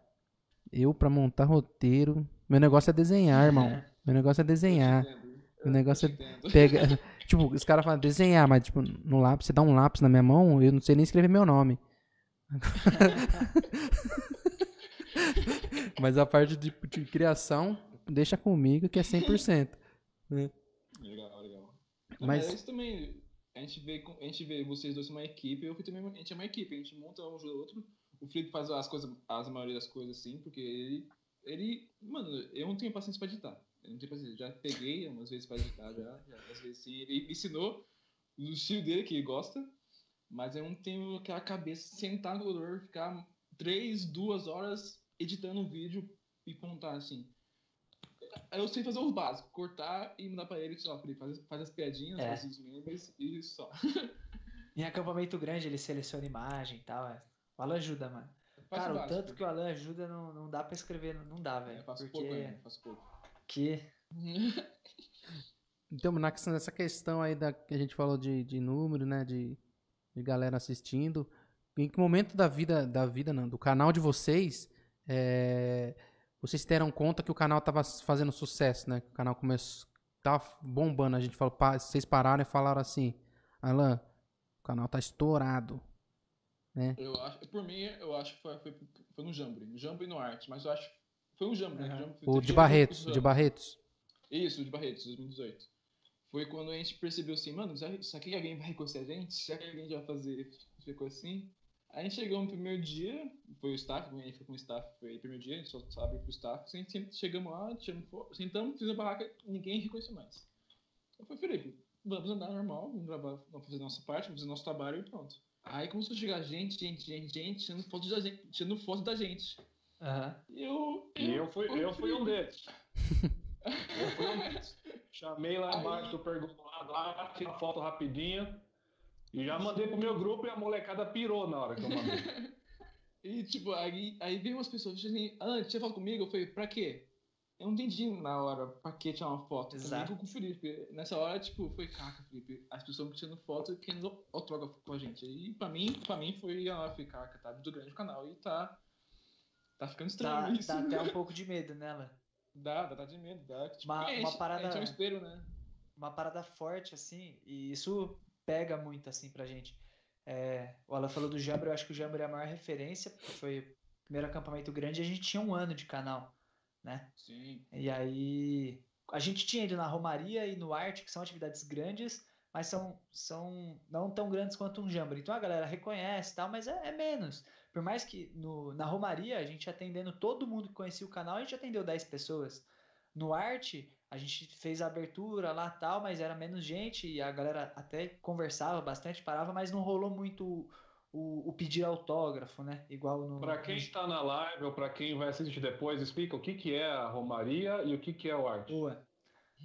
eu para montar roteiro, meu negócio é desenhar, irmão. Meu negócio é desenhar. Meu negócio é pegar, tipo, os caras falam desenhar, mas tipo, no lápis, você dá um lápis na minha mão, eu não sei nem escrever meu nome. Mas a parte de, de, criação, deixa comigo que é 100%. Né? Legal, legal. Mas... Também, a gente, vê, a gente vê vocês dois uma equipe, eu também, a gente é uma equipe, a gente monta um do outro. O Felipe faz as coisas, as maioria das coisas assim, porque ele, ele, mano, eu não tenho paciência pra editar. Eu não tenho paciência, já peguei umas vezes pra editar, já, já às vezes sim. Ele me ensinou o estilo dele, que ele gosta, mas eu não tenho aquela cabeça de sentar no computador, ficar três, duas horas editando um vídeo e contar assim. Eu sei fazer o básico, cortar e mandar pra ele só. Faz, faz as piadinhas, é. faz os memes e só. em acampamento grande ele seleciona imagem e tal. É. O Alan ajuda, mano. Faz Cara, o, tanto que o Alan ajuda não, não dá pra escrever, não dá, velho. É, faço porque... pouco, né? Faço pouco. Que. então, nessa questão aí da, que a gente falou de, de número, né? De, de galera assistindo. Em que momento da vida, da vida não, do canal de vocês, é, vocês deram conta que o canal tava fazendo sucesso, né? O canal começou, tava bombando. A gente falou, vocês pararam e falaram assim, Alan, o canal tá estourado, né? Eu acho, por mim, eu acho que foi, foi, foi no Jambre, no Jambre e no Arte, mas eu acho foi um Jambre, uhum. né? O de Barretos, de Barretos. Isso, de Barretos, 2018. Foi quando a gente percebeu assim, mano, será, que alguém vai reconhecer a gente? Será que alguém vai fazer ficou assim? A gente chegou no primeiro dia, foi o staff, a gente foi com o staff, foi o primeiro dia, a gente só sabe pro staff. A gente chegamos lá, sentamos, fizemos a barraca, ninguém reconheceu mais. Eu falei, Felipe, vamos andar normal, vamos gravar, vamos fazer nossa parte, vamos fazer nosso trabalho e pronto. Aí começou a chegar gente, gente, gente, gente, tirando foto da gente. Tirando foto da gente. Uhum. Eu, eu, eu, fui, eu fui um deles. eu fui um deles. Chamei lá embaixo do perguntado lá, tirei uma foto rapidinho. E já mandei pro meu grupo e a molecada pirou na hora que eu mandei. e tipo, aí, aí veio umas pessoas assim, ah, você falou comigo? Eu falei, pra quê? Eu não entendi na hora pra que tirar uma foto. Exato. com o Felipe. Nessa hora, tipo, foi caca, Felipe. As pessoas tirando foto e querendo autógrafo com a gente. E pra mim, pra mim foi, ah, foi caca, tá muito grande o canal e tá. Tá ficando estranho tá, isso. Dá até um pouco de medo nela. Dá, dá, dá de medo. Dá. Tipo, uma, uma parada. A gente é um espelho, né? Uma parada forte, assim, e isso pega muito, assim, pra gente. É, o Alan falou do Jambre, eu acho que o Jambre é a maior referência, porque foi o primeiro acampamento grande e a gente tinha um ano de canal, né? Sim. E aí. A gente tinha ido na Romaria e no Arte, que são atividades grandes, mas são, são não tão grandes quanto um Jambre. Então a galera reconhece tal, mas é, é menos. Por mais que no, na Romaria, a gente atendendo todo mundo que conhecia o canal, a gente atendeu 10 pessoas. No Arte, A gente fez a abertura lá tal, mas era menos gente e a galera até conversava bastante, parava, mas não rolou muito o, o pedir autógrafo, né? Igual no. Para quem está na live ou para quem vai assistir depois, explica o que, que é a Romaria e o que, que é o arte. Boa.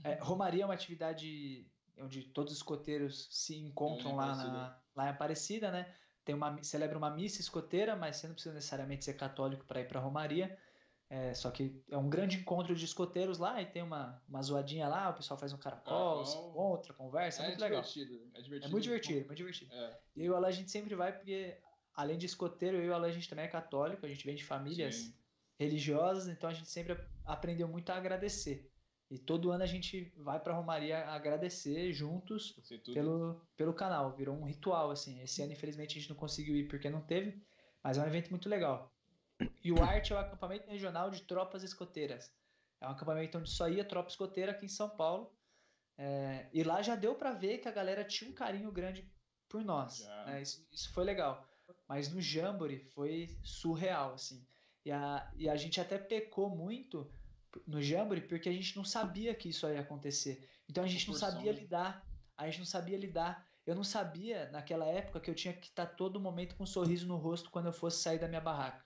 É, Romaria é uma atividade onde todos os escoteiros se encontram lá, na, lá em Aparecida, né? Tem uma, celebra uma missa escoteira, mas você não precisa necessariamente ser católico para ir para Romaria. É, só que é um grande encontro de escoteiros lá e tem uma, uma zoadinha lá, o pessoal faz um caracol, se encontra, conversa, é, é muito legal. É divertido. É muito divertido, muito divertido. É. E eu e o Alan a gente sempre vai porque, além de escoteiro, eu e o Alan a gente também é católico, a gente vem de famílias Sim. religiosas, então a gente sempre aprendeu muito a agradecer. E todo ano a gente vai para Romaria agradecer juntos pelo, pelo canal. Virou um ritual, assim. Esse ano, infelizmente, a gente não conseguiu ir porque não teve, mas é um evento muito legal. E o ART é o acampamento regional de tropas escoteiras. É um acampamento onde só ia tropa escoteira aqui em São Paulo. É, e lá já deu para ver que a galera tinha um carinho grande por nós. Né? Isso, isso, foi legal. Mas no Jamboree foi surreal, assim. E a, e a gente até pecou muito no Jamboree porque a gente não sabia que isso ia acontecer. Então a gente não sabia lidar. A gente não sabia lidar. Eu não sabia naquela época que eu tinha que estar todo momento com um sorriso no rosto quando eu fosse sair da minha barraca.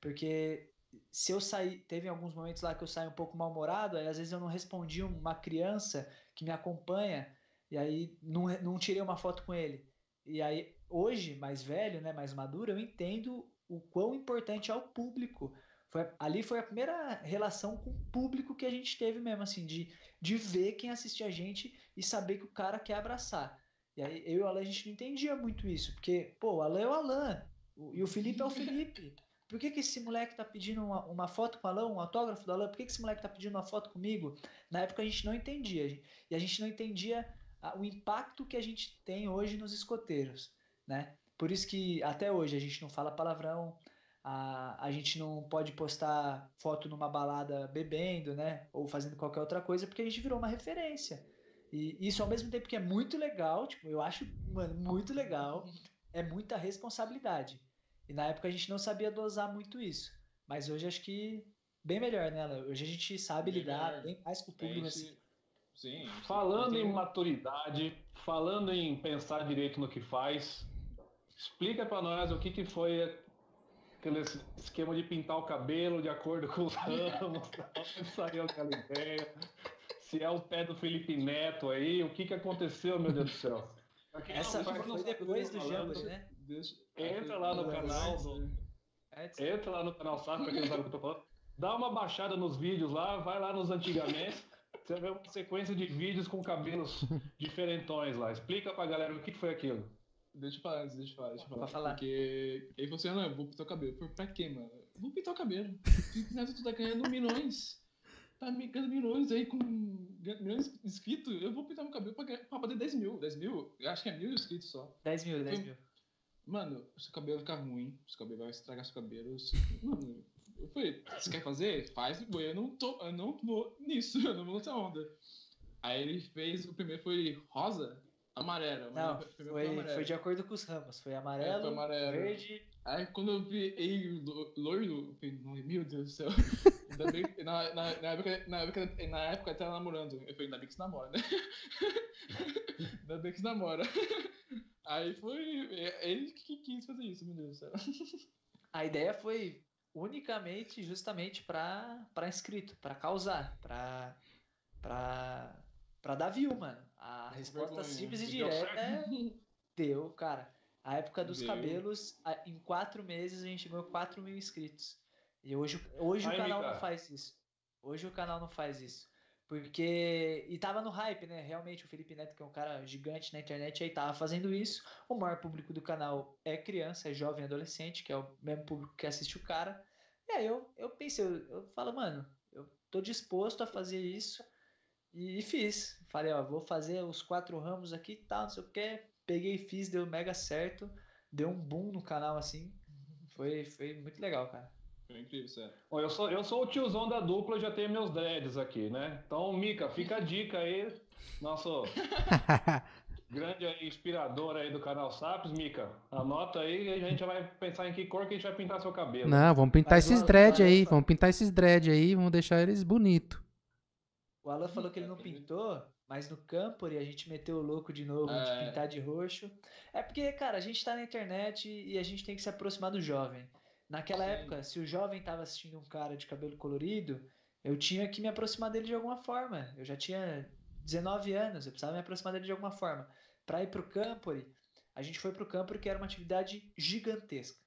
Porque se eu sair, teve alguns momentos lá que eu saí um pouco mal-humorado, aí às vezes eu não respondi uma criança que me acompanha e aí não, não tirei uma foto com ele. E aí hoje, mais velho, né, mais maduro, eu entendo o quão importante é o público foi, ali foi a primeira relação com o público que a gente teve mesmo, assim, de, de ver quem assistia a gente e saber que o cara quer abraçar. E aí eu e o Alan a gente não entendia muito isso, porque, pô, o Alan é o Alan e o Felipe é o Felipe. Por que, que esse moleque tá pedindo uma, uma foto com o Alan, um autógrafo do Alan? Por que, que esse moleque tá pedindo uma foto comigo? Na época a gente não entendia. E a gente não entendia o impacto que a gente tem hoje nos escoteiros, né? Por isso que até hoje a gente não fala palavrão, a, a gente não pode postar foto numa balada bebendo, né? Ou fazendo qualquer outra coisa, porque a gente virou uma referência. E isso ao mesmo tempo que é muito legal, tipo, eu acho, mano, muito legal, é muita responsabilidade. E na época a gente não sabia dosar muito isso. Mas hoje acho que bem melhor, né? Hoje a gente sabe bem lidar melhor. bem mais com o público. Assim. Sim, sim, falando em maturidade, falando em pensar direito no que faz, explica para nós o que, que foi aquele esquema de pintar o cabelo de acordo com os ramos, saiu aquela ideia. Se é o pé do Felipe Neto aí, o que, que aconteceu, meu Deus do céu? Essa foi, foi depois do Jamboree, né? Entra lá no canal do, Entra lá no canal Sabe, pra quem não sabe o que eu tô falando. Dá uma baixada nos vídeos lá, vai lá nos antigamente. Você vê uma sequência de vídeos com cabelos diferentões lá. Explica pra galera o que foi aquilo. Deixa eu falar antes, deixa eu falar, deixa eu falar. falar. Porque assim, ah, não, eu vou pintar o cabelo. Falei, pra quê, mano? vou pintar o cabelo. Neto, tu tá ganhando milhões. Tá me ganhando milhões aí com milhões de inscritos. Eu vou pintar meu cabelo pra, pra bater 10 mil. 10 mil? Eu acho que é mil inscritos só. 10 mil, 10 mil. Mano, seu cabelo vai ficar ruim. Seu cabelo vai estragar seu cabelo. Mano, eu falei, você quer fazer? Faz, eu não, tô, eu não vou nisso, eu não vou nessa onda. Aí ele fez, o primeiro foi rosa. Amarelo. Não, foi, foi, amarelo. foi, de acordo com os ramos. Foi amarelo, é, foi amarelo. verde. Aí quando eu vi ele loiro, eu falei, meu Deus do céu. bem, na, na, na, época, na, época, na época até namorando. Eu falei, ainda bem que você namora, né? ainda bem que você namora. Aí foi é, ele que quis fazer isso, meu Deus do céu. A ideia foi unicamente, justamente para inscrito, para causar, para para dar view, mano. A resposta vergonha. simples e direta é deu, cara. A época dos deu. cabelos, em quatro meses a gente ganhou 4 mil inscritos. E hoje, hoje o canal não faz isso. Hoje o canal não faz isso. Porque. E tava no hype, né? Realmente, o Felipe Neto, que é um cara gigante na internet, aí tava fazendo isso. O maior público do canal é criança, é jovem, adolescente, que é o mesmo público que assiste o cara. E aí eu, eu pensei, eu, eu falo, mano, eu tô disposto a fazer isso. E, fiz. Falei, ó, vou fazer os quatro ramos aqui e tal, não sei o que. Peguei e fiz, deu mega certo. Deu um boom no canal assim. Foi, foi muito legal, cara. Foi incrível, sério. Bom, eu, sou, eu sou o tiozão da dupla, já tenho meus dreads aqui, né? Então, Mica, fica a dica aí. Nosso grande inspirador aí do canal Saps, Mica. Anota aí e a gente já vai pensar em que cor que a gente vai pintar seu cabelo. Não, vamos pintar Mas esses dread aí. Vamos pintar esses dread aí, vamos deixar eles bonitos. O Alan falou que ele não pintou, mas no Campori a gente meteu o louco de novo de É. pintar de roxo. É porque, cara, a gente tá na internet e a gente tem que se aproximar do jovem. Naquela Sim. época, se o jovem tava assistindo um cara de cabelo colorido, eu tinha que me aproximar dele de alguma forma. Eu já tinha 19 anos, eu precisava me aproximar dele de alguma forma. Pra ir pro Campori, a gente foi pro Campori que era uma atividade gigantesca.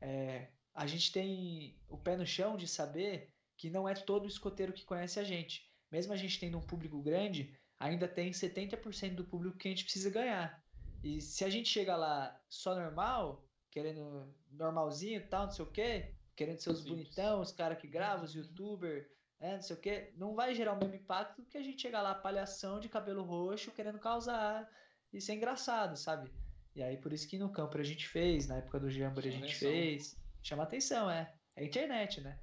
É, a gente tem o pé no chão de saber que não é todo escoteiro que conhece a gente. Mesmo a gente tendo um público grande, ainda tem 70% do público que a gente precisa ganhar. E se a gente chega lá só normal, querendo normalzinho e tal, não sei o quê, querendo ser os bonitão, os caras que gravam, os youtubers, é, não sei o quê, não vai gerar o mesmo impacto que a gente chegar lá palhação de cabelo roxo, querendo causar e ser engraçado, sabe? E aí por isso que no campo a gente fez, na época do Jamboree a gente atenção. fez. Chama atenção, é. É internet, né?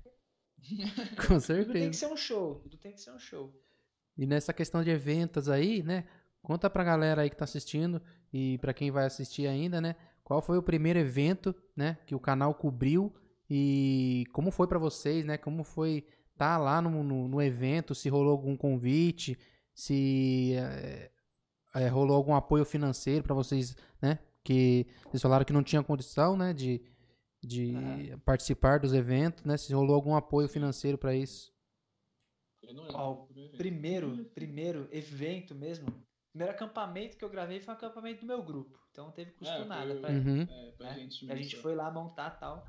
Com Tudo tem que certeza. ser um show, tudo tem que ser um show. E nessa questão de eventos aí, né? Conta pra galera aí que tá assistindo e pra quem vai assistir ainda, né? Qual foi o primeiro evento, né, que o canal cobriu e como foi pra vocês, né? Como foi tá lá no, no, no evento, se rolou algum convite, se é, é, rolou algum apoio financeiro pra vocês, né? Que vocês falaram que não tinha condição, né, de, de participar dos eventos, né? Se rolou algum apoio financeiro pra isso. Ó, primeiro evento. Primeiro, primeiro evento mesmo, primeiro acampamento que eu gravei foi um acampamento do meu grupo. Então não teve custo É, foi nada o- pra, Uhum. É, né? gente. A gente foi lá montar tal.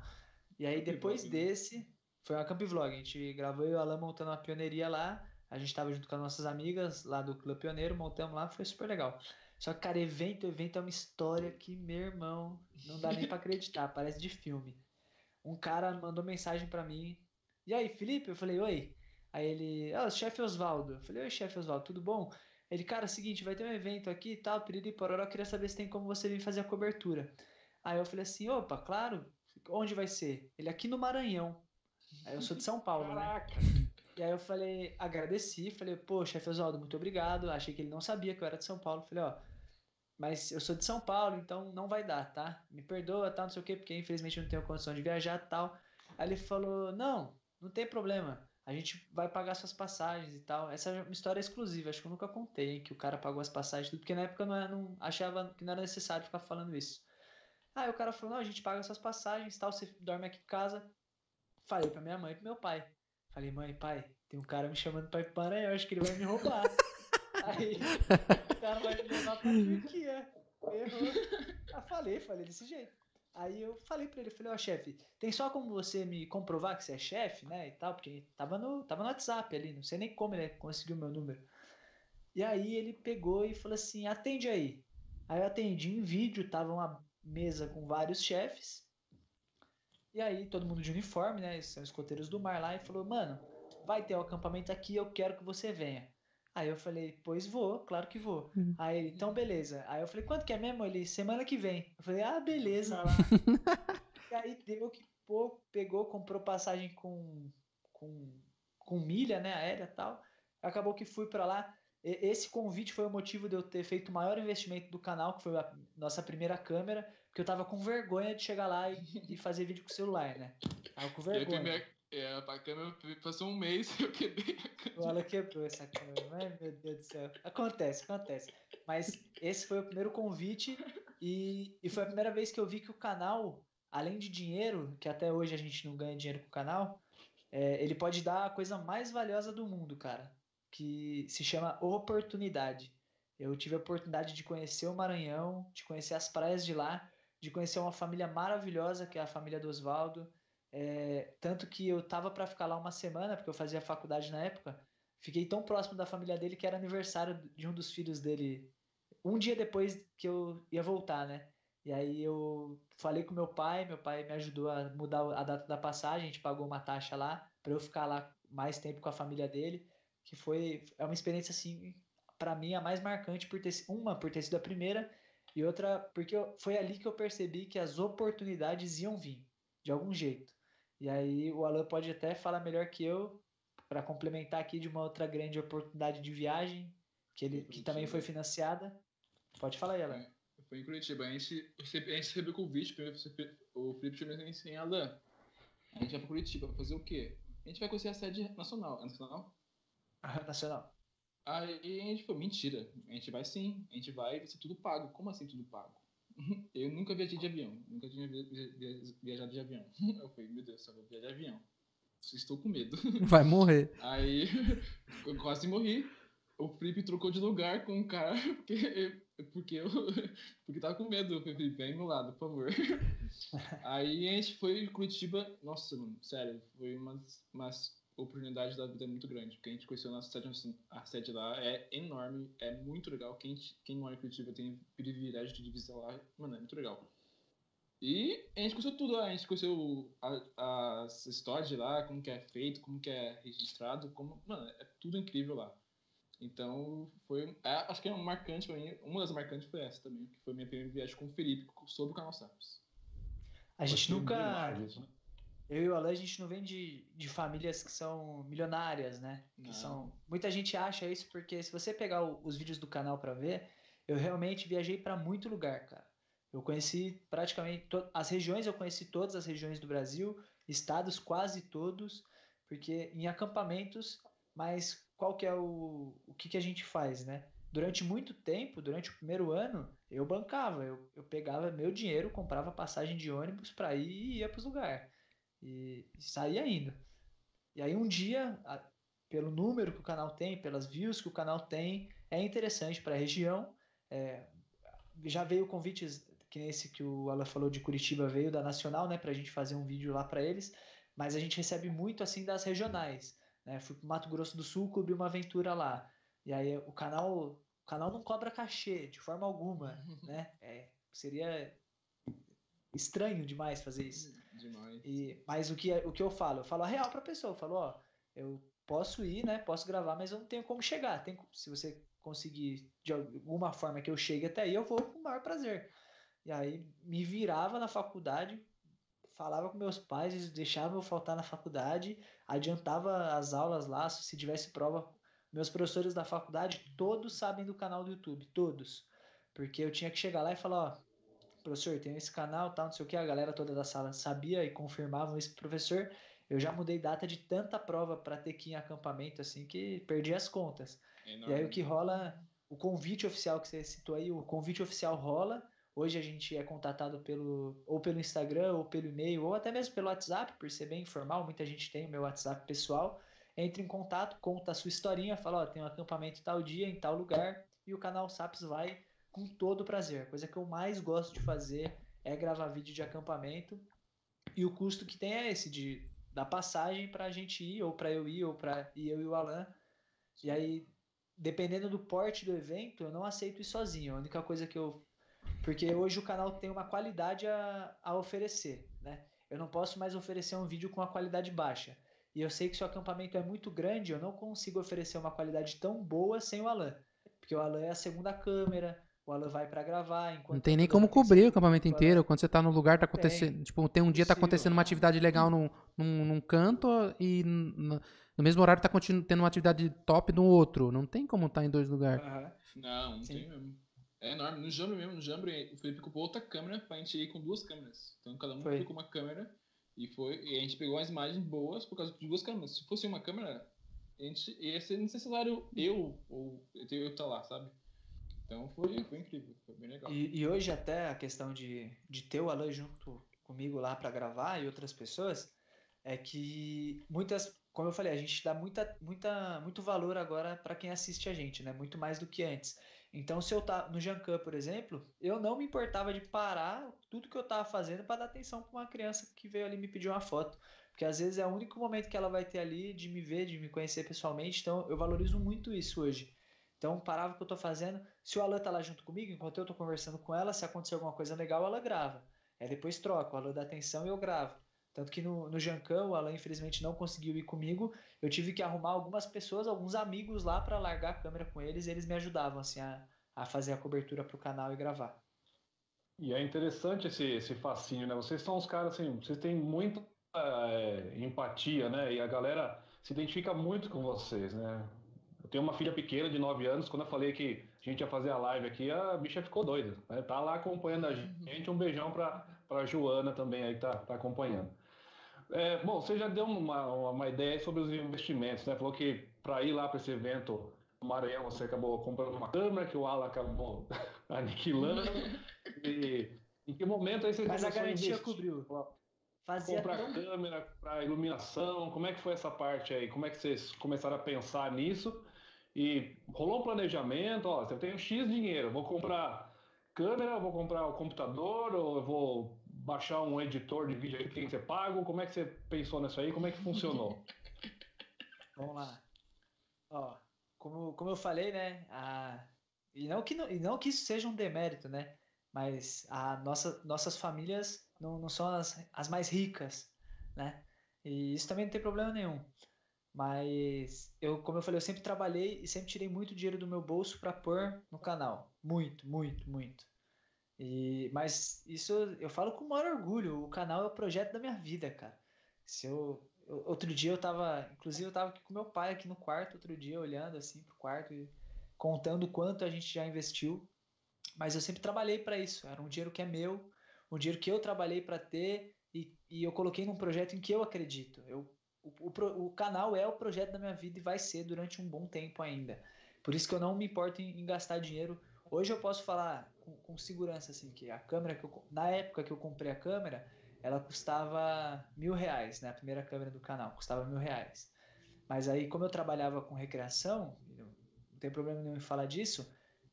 E aí Camp depois Vlog, né? desse, foi uma Camp Vlog. A gente gravou eu e o Alan montando uma pioneiria lá. A gente tava junto com as nossas amigas lá do Clube Pioneiro, montamos lá, foi super legal. Só que, cara, evento, evento é uma história que, meu irmão, não dá nem pra acreditar, parece de filme. Um cara mandou mensagem pra mim. E aí, Felipe? Eu falei, oi. Aí ele, ó, chefe Osvaldo. Eu falei, oi, chefe Osvaldo, tudo bom? Ele, cara, é o seguinte, vai ter um evento aqui e tal, período e pororó, eu queria saber se tem como você vir fazer a cobertura. Aí eu falei assim, opa, claro, onde vai ser? Ele, aqui no Maranhão. Aí eu sou de São Paulo, né? Caraca! E aí eu falei, agradeci, falei, pô, chefe Oswaldo, muito obrigado. Achei que ele não sabia que eu era de São Paulo. Falei, ó, mas eu sou de São Paulo, então não vai dar, tá? Me perdoa, tal, não sei o quê, porque infelizmente eu não tenho condição de viajar tal. Aí ele falou, não, não tem problema. A gente vai pagar suas passagens e tal. Essa é uma história exclusiva, acho que eu nunca contei, hein, que o cara pagou as passagens, tudo, porque na época eu não, não achava que não era necessário ficar falando isso. Aí o cara falou, não, a gente paga suas passagens tal, você dorme aqui em casa. Falei pra minha mãe e pro meu pai. Falei, mãe, pai, tem um cara me chamando pra ir pro Maranhão, acho que ele vai me roubar. Aí o cara vai me levar pra Turquia. Errou. Ah, falei, falei desse jeito. Aí eu falei pra ele, falei, ó, chefe, tem só como você me comprovar que você é chefe, né, e tal, porque tava no, tava no WhatsApp ali, não sei nem como ele conseguiu meu número. E aí ele pegou e falou assim, atende aí. Aí eu atendi em vídeo, tava uma mesa com vários chefes, e aí todo mundo de uniforme, né, são escoteiros do mar lá, e falou, mano, vai ter o acampamento aqui, eu quero que você venha. Aí eu falei, pois vou, claro que vou. Aí ele, então beleza. Aí eu falei, quanto que é mesmo? Ele, semana que vem. Eu falei, ah, beleza. e aí deu que pô, pegou, comprou passagem com, com, com milha, né, aérea e tal. Acabou que fui pra lá. E- Esse convite foi o motivo de eu ter feito o maior investimento do canal, que foi a nossa primeira câmera, porque eu tava com vergonha de chegar lá e, e fazer vídeo com o celular, né? Tava com vergonha. É, a câmera passou um mês eu quebrei a câmera. O Alan quebrou essa câmera. Ai, meu Deus do céu. Acontece, acontece. Mas esse foi o primeiro convite e, e foi a primeira vez que eu vi que o canal, além de dinheiro, que até hoje a gente não ganha dinheiro com o canal, é, ele pode dar a coisa mais valiosa do mundo, cara, que se chama oportunidade. Eu tive a oportunidade de conhecer o Maranhão, de conhecer as praias de lá, de conhecer uma família maravilhosa, que é a família do Oswaldo. É, tanto que eu tava para ficar lá uma semana, porque eu fazia faculdade na época. Fiquei tão próximo da família dele que era aniversário de um dos filhos dele, um dia depois que eu ia voltar, né? E aí eu falei com meu pai, meu pai me ajudou a mudar a data da passagem, a gente pagou uma taxa lá para eu ficar lá mais tempo com a família dele, que foi é uma experiência assim para mim a mais marcante por ter uma por ter sido a primeira e outra porque eu- foi ali que eu percebi que as oportunidades iam vir de algum jeito. E aí o Alan pode até falar melhor que eu para complementar aqui de uma outra grande oportunidade de viagem que ele que também foi financiada. Pode falar aí, Alan. Foi em Curitiba. A gente, a gente recebeu o convite, primeiro o Felipe chamou assim, em Alan, a gente vai pra Curitiba, fazer o quê? A gente vai conhecer a sede nacional. É nacional? Nacional. Aí a gente falou, mentira, a gente vai sim, a gente vai, vai ser tudo pago. Como assim tudo pago? Eu nunca viajei de avião, nunca tinha viajado de avião. Eu falei, meu Deus, só vou viajar de avião. Estou com medo. Vai morrer. Aí eu quase morri. O Felipe trocou de lugar com o cara porque, porque eu porque tava com medo. Eu falei, Felipe, vem meu lado, por favor. Aí a gente foi em Curitiba. Nossa, mano, sério, foi umas, umas oportunidade da vida é muito grande, porque a gente conheceu a nossa sede, a sede lá é enorme, é muito legal. Quem, quem mora em Curitiba tem privilégio de visitar lá, mano, é muito legal. E a gente conheceu tudo lá, a gente conheceu a, as histórias de lá, como que é feito, como que é registrado, como, mano, é tudo incrível lá. Então, foi, é, acho que é um marcante pra mim, uma das marcantes foi essa também, que foi minha primeira viagem com o Felipe sobre o canal Saps. A gente nunca... Demais, né? Eu e o Alan, a gente não vem de, de famílias que são milionárias, né? Que são, muita gente acha isso porque se você pegar o, os vídeos do canal para ver, eu realmente viajei para muito lugar, cara. Eu conheci praticamente as regiões, eu conheci todas as regiões do Brasil, estados quase todos, porque em acampamentos, mas qual que é o, o que, que a gente faz, né? Durante muito tempo, durante o primeiro ano, eu bancava, eu, eu pegava meu dinheiro, comprava passagem de ônibus para ir e ia para os lugares e, e saía indo. E aí um dia, a, pelo número que o canal tem, pelas views que o canal tem, é interessante para a região. É, já veio convites, que nem esse que o Alan falou de Curitiba, veio da Nacional, né, para a gente fazer um vídeo lá para eles, mas a gente recebe muito assim das regionais. Né? Fui para Mato Grosso do Sul, cobri uma aventura lá. E aí o canal, o canal não cobra cachê de forma alguma, né? É, seria estranho demais fazer isso. Demais. E, mas o que, o que eu falo? Eu falo a real pra pessoa. Eu falo, ó, eu posso ir, né? Posso gravar, mas eu não tenho como chegar. Tem, se você conseguir de alguma forma que eu chegue até aí, eu vou com o maior prazer. E aí me virava na faculdade, falava com meus pais, eles deixavam eu faltar na faculdade, adiantava as aulas lá, se tivesse prova. Meus professores da faculdade, todos sabem do canal do YouTube, todos. Porque eu tinha que chegar lá e falar, ó, professor, tem esse canal, tal, não sei o que, a galera toda da sala sabia e confirmavam isso professor. Eu já mudei data de tanta prova para ter que ir em acampamento assim que perdi as contas. Enorme. E aí o que rola, o convite oficial que você citou aí, o convite oficial rola. Hoje a gente é contatado pelo ou pelo Instagram ou pelo e-mail ou até mesmo pelo WhatsApp, por ser bem informal, muita gente tem o meu WhatsApp pessoal. Entre em contato, conta a sua historinha, fala, ó, tem um acampamento tal dia em tal lugar e o canal Saps vai com todo prazer. A coisa que eu mais gosto de fazer é gravar vídeo de acampamento. E o custo que tem é esse de da passagem para a gente ir, ou para eu ir, ou para eu e o Alan. E aí, dependendo do porte do evento, eu não aceito ir sozinho. A única coisa que eu. Porque hoje o canal tem uma qualidade a, a oferecer, né? Eu não posso mais oferecer um vídeo com uma qualidade baixa. E eu sei que se o acampamento é muito grande, eu não consigo oferecer uma qualidade tão boa sem o Alan. Porque o Alan é a segunda câmera, o Alan vai para gravar. Não tem nem como cobrir o acampamento inteiro. Quando você tá no lugar, tá acontecendo. Tipo, tem um dia tá acontecendo uma atividade legal num, num, num canto e no, no, mesmo horário tá tendo uma atividade top no outro. Não tem como estar tá em dois lugares. Uhum. Não, não Sim. tem mesmo. É enorme. No Jambre mesmo, no Jambre, o Felipe ocupou outra câmera pra gente ir com duas câmeras. Então cada um foi. ficou com uma câmera e foi. E a gente pegou umas imagens boas por causa de duas câmeras. Se fosse uma câmera, a gente ia ser necessário eu ou eu estar tá lá, sabe? Então foi, foi incrível, foi bem legal. E, e hoje até a questão de, de ter o Alan junto comigo lá para gravar e outras pessoas é que muitas, como eu falei, a gente dá muita, muita, muito valor agora para quem assiste a gente, né? Muito mais do que antes. Então, se eu tá no Jancan, por exemplo, eu não me importava de parar tudo que eu tava fazendo para dar atenção para uma criança que veio ali me pedir uma foto, porque às vezes é o único momento que ela vai ter ali de me ver, de me conhecer pessoalmente. Então, eu valorizo muito isso hoje. Então, parava o que eu tô fazendo. Se o Alan tá lá junto comigo, enquanto eu tô conversando com ela, se acontecer alguma coisa legal, ela grava. Aí depois troca, o Alan dá atenção e eu gravo. Tanto que no, no Jancão, o Alan infelizmente não conseguiu ir comigo. Eu tive que arrumar algumas pessoas, alguns amigos lá para largar a câmera com eles. E eles me ajudavam assim, a, a fazer a cobertura pro canal e gravar. E é interessante esse, esse fascínio, né? Vocês são os caras, assim, vocês têm muita é, empatia, né? E a galera se identifica muito com vocês, né? Tenho uma filha pequena de 9 anos. Quando eu falei que a gente ia fazer a live aqui, a bicha ficou doida. Né? Tá lá acompanhando a uhum. gente. Um beijão para a Joana também aí tá, tá acompanhando. É, bom, você já deu uma, uma, ideia sobre os investimentos, né? Falou que para ir lá para esse evento no Maranhão você acabou comprando uma câmera, que o Alan acabou aniquilando. e em que momento aí você Mas a garantia investir? cobriu. Fazia Comprar tão... câmera para iluminação, como é que foi essa parte aí? Como é que vocês começaram a pensar nisso? E rolou um planejamento, ó, eu tenho X dinheiro, vou comprar câmera, vou comprar o computador, ou eu vou baixar um editor de vídeo que tem que ser pago? Como é que você pensou nisso aí? Como é que funcionou? Vamos lá. Ó, como, como eu falei, né? A... E, não que, e não que isso seja um demérito, né? Mas a nossa, nossas famílias não, não são as, as mais ricas, né? E isso também não tem problema nenhum. Mas eu, como eu falei, eu sempre trabalhei e sempre tirei muito dinheiro do meu bolso para pôr no canal. Muito, muito, muito. E, mas isso eu falo com o maior orgulho. O canal é o projeto da minha vida, cara. Se eu, eu- outro dia eu tava, inclusive eu tava aqui com meu pai aqui no quarto, outro dia olhando assim pro quarto e contando quanto a gente já investiu. Mas eu sempre trabalhei para isso. Era um dinheiro que é meu, um dinheiro que eu trabalhei para ter e, e eu coloquei num projeto em que eu acredito. Eu, o, o, o canal é o projeto da minha vida e vai ser durante um bom tempo ainda. Por isso que eu não me importo em, em gastar dinheiro. Hoje eu posso falar com, com segurança assim que a câmera que eu, na época que eu comprei a câmera ela custava mil reais, né? A primeira câmera do canal custava mil reais. Mas aí, como eu trabalhava com recreação, não tem problema nenhum em falar disso,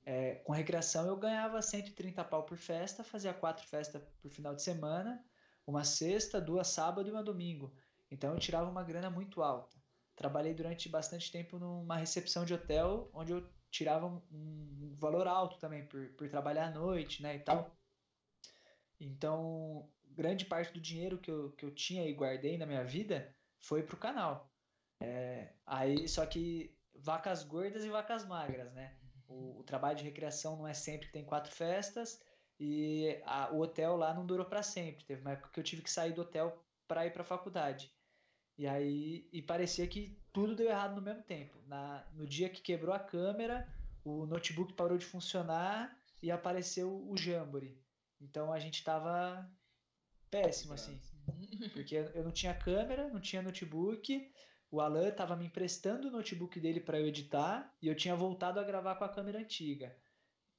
é, com recreação eu ganhava 130 pau por festa, fazia quatro festas por final de semana, uma sexta, duas sábado e uma domingo. Então eu tirava uma grana muito alta. Trabalhei durante bastante tempo numa recepção de hotel, onde eu tirava um, um valor alto também por, por trabalhar à noite, né, e tal. Então, grande parte do dinheiro que eu, que eu tinha e guardei na minha vida foi pro canal. É, aí, só que vacas gordas e vacas magras, né? O, o trabalho de recreação não é sempre que tem quatro festas e a- o hotel lá não durou para sempre. Teve uma época que eu tive que sair do hotel para ir para a faculdade. E aí e parecia que tudo deu errado no mesmo tempo. Na, no dia que quebrou a câmera, o notebook parou de funcionar e apareceu o Jamboree. Então a gente tava péssimo assim, porque eu não tinha câmera, não tinha notebook. O Alan tava me emprestando o notebook dele para eu editar e eu tinha voltado a gravar com a câmera antiga.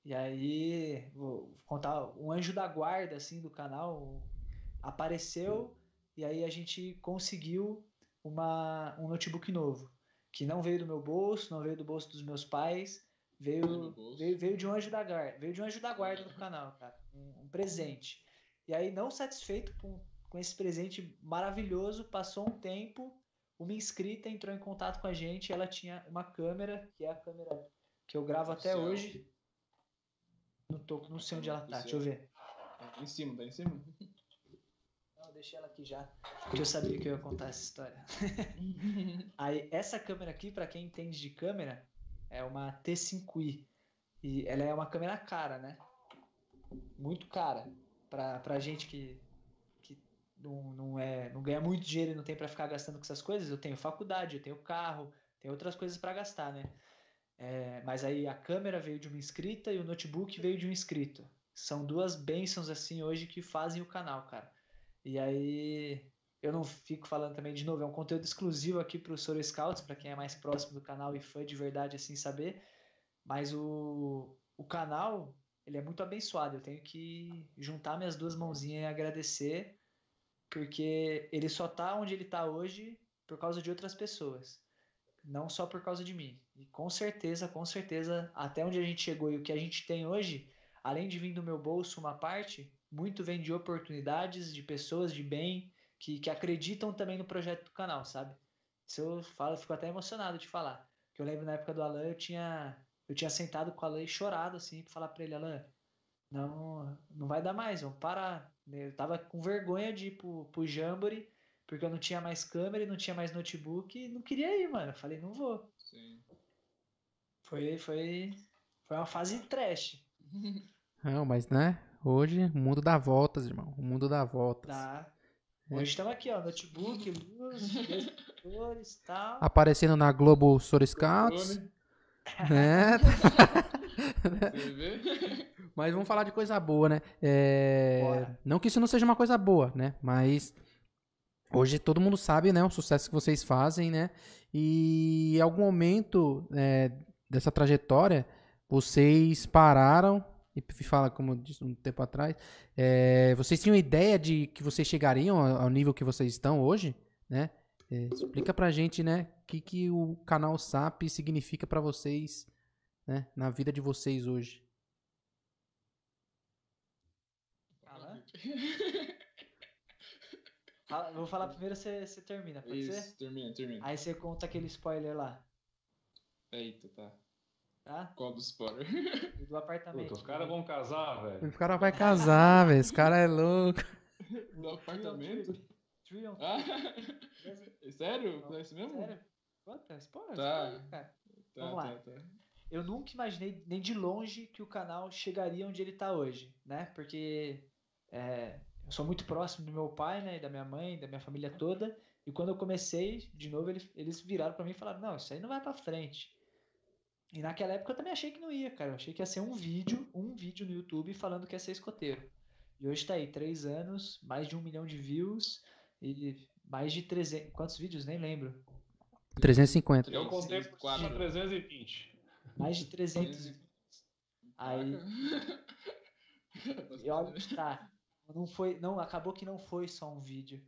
E aí, vou contar, um anjo da guarda assim do canal apareceu e aí a gente conseguiu uma, um notebook novo, que não veio do meu bolso, não veio do bolso dos meus pais, Veio veio, veio, de um anjo da guarda, veio de um anjo da guarda do canal, cara, um, um presente. E aí, não satisfeito com, com esse presente maravilhoso, passou um tempo, uma inscrita entrou em contato com a gente, ela tinha uma câmera, que é a câmera que eu gravo até Oficial. hoje. Não, tô, não sei onde ela tá, deixa eu ver. Em cima, tá em cima? Deixei ela aqui já, porque eu sabia que eu ia contar essa história. Aí, essa câmera aqui, pra quem entende de câmera, é uma T5i. E ela é uma câmera cara, né? Muito cara. Pra, pra gente que, que não, não, é, não ganha muito dinheiro e não tem pra ficar gastando com essas coisas, eu tenho faculdade, eu tenho carro, tenho outras coisas pra gastar, né? É, mas aí a câmera veio de uma inscrita e o notebook veio de um inscrito. São duas bênçãos, assim, hoje que fazem o canal, cara. E aí, eu não fico falando também de novo, é um conteúdo exclusivo aqui pro Soro Scouts, para quem é mais próximo do canal e fã de verdade assim saber. Mas o, o canal, ele é muito abençoado. Eu tenho que juntar minhas duas mãozinhas e agradecer, porque ele só tá onde ele tá hoje por causa de outras pessoas, não só por causa de mim. E com certeza, com certeza, até onde a gente chegou e o que a gente tem hoje, além de vir do meu bolso uma parte, muito vem de oportunidades, de pessoas de bem, que, que acreditam também no projeto do canal, sabe? Isso eu falo, eu fico até emocionado de falar. Que eu lembro na época do Alan, eu tinha, eu tinha sentado com o Alan e chorado assim, pra falar pra ele, Alan, não, não vai dar mais, vamos parar. Eu tava com vergonha de ir pro, pro Jamboree, porque eu não tinha mais câmera e não tinha mais notebook e não queria ir, mano. Eu falei, não vou. Sim. Foi, foi, foi uma fase trash. Não, mas né? Hoje o mundo dá voltas, irmão. O mundo dá voltas. Tá. É. Hoje estamos aqui, ó, notebook, luz, e tal. Aparecendo na Globo Scouts. Drone, né? Você vê? Mas vamos falar de coisa boa, né? É, Bora. Não que isso não seja uma coisa boa, né? Mas hoje todo mundo sabe, né? O sucesso que vocês fazem, né? E em algum momento, é, dessa trajetória, vocês pararam e fala como eu disse um tempo atrás, é, vocês tinham ideia de que vocês chegariam ao, nível que vocês estão hoje, né? É, explica pra gente, né, o que, que o canal SAP significa para vocês, né, na vida de vocês hoje. Fala. Fala, vou falar primeiro, você, você termina, pode Isso, ser? termina, termina. Aí você conta aquele spoiler lá, Eita, tá. Tá? Qual do spoiler? Do- apartamento. Puta, os caras vão casar, velho. O cara vai casar, velho. Esse cara é louco. do apartamento? Three on Ah, sério? Não, Foi isso mesmo? Sério? Conta, spoiler, Tá. spoiler, cara. Tá, Vamos lá. tá, tá. Eu nunca imaginei nem de longe que o canal chegaria onde ele está hoje, né? Porque é, eu sou muito próximo do meu pai, né? E da minha mãe, da minha família toda. E quando eu comecei, de novo, eles, eles viraram para mim e falaram: Não, isso aí não vai para frente. E naquela época eu também achei que não ia, cara. Eu achei que ia ser um vídeo, um vídeo no YouTube falando que ia ser escoteiro. E hoje tá aí, três anos, mais de um milhão de views e mais de 300. Quantos vídeos? Nem lembro. 350. Eu contei por quatro. cima 320. Mais de 300 Aí- E olha que tá. Não foi, não, acabou que não foi só um vídeo.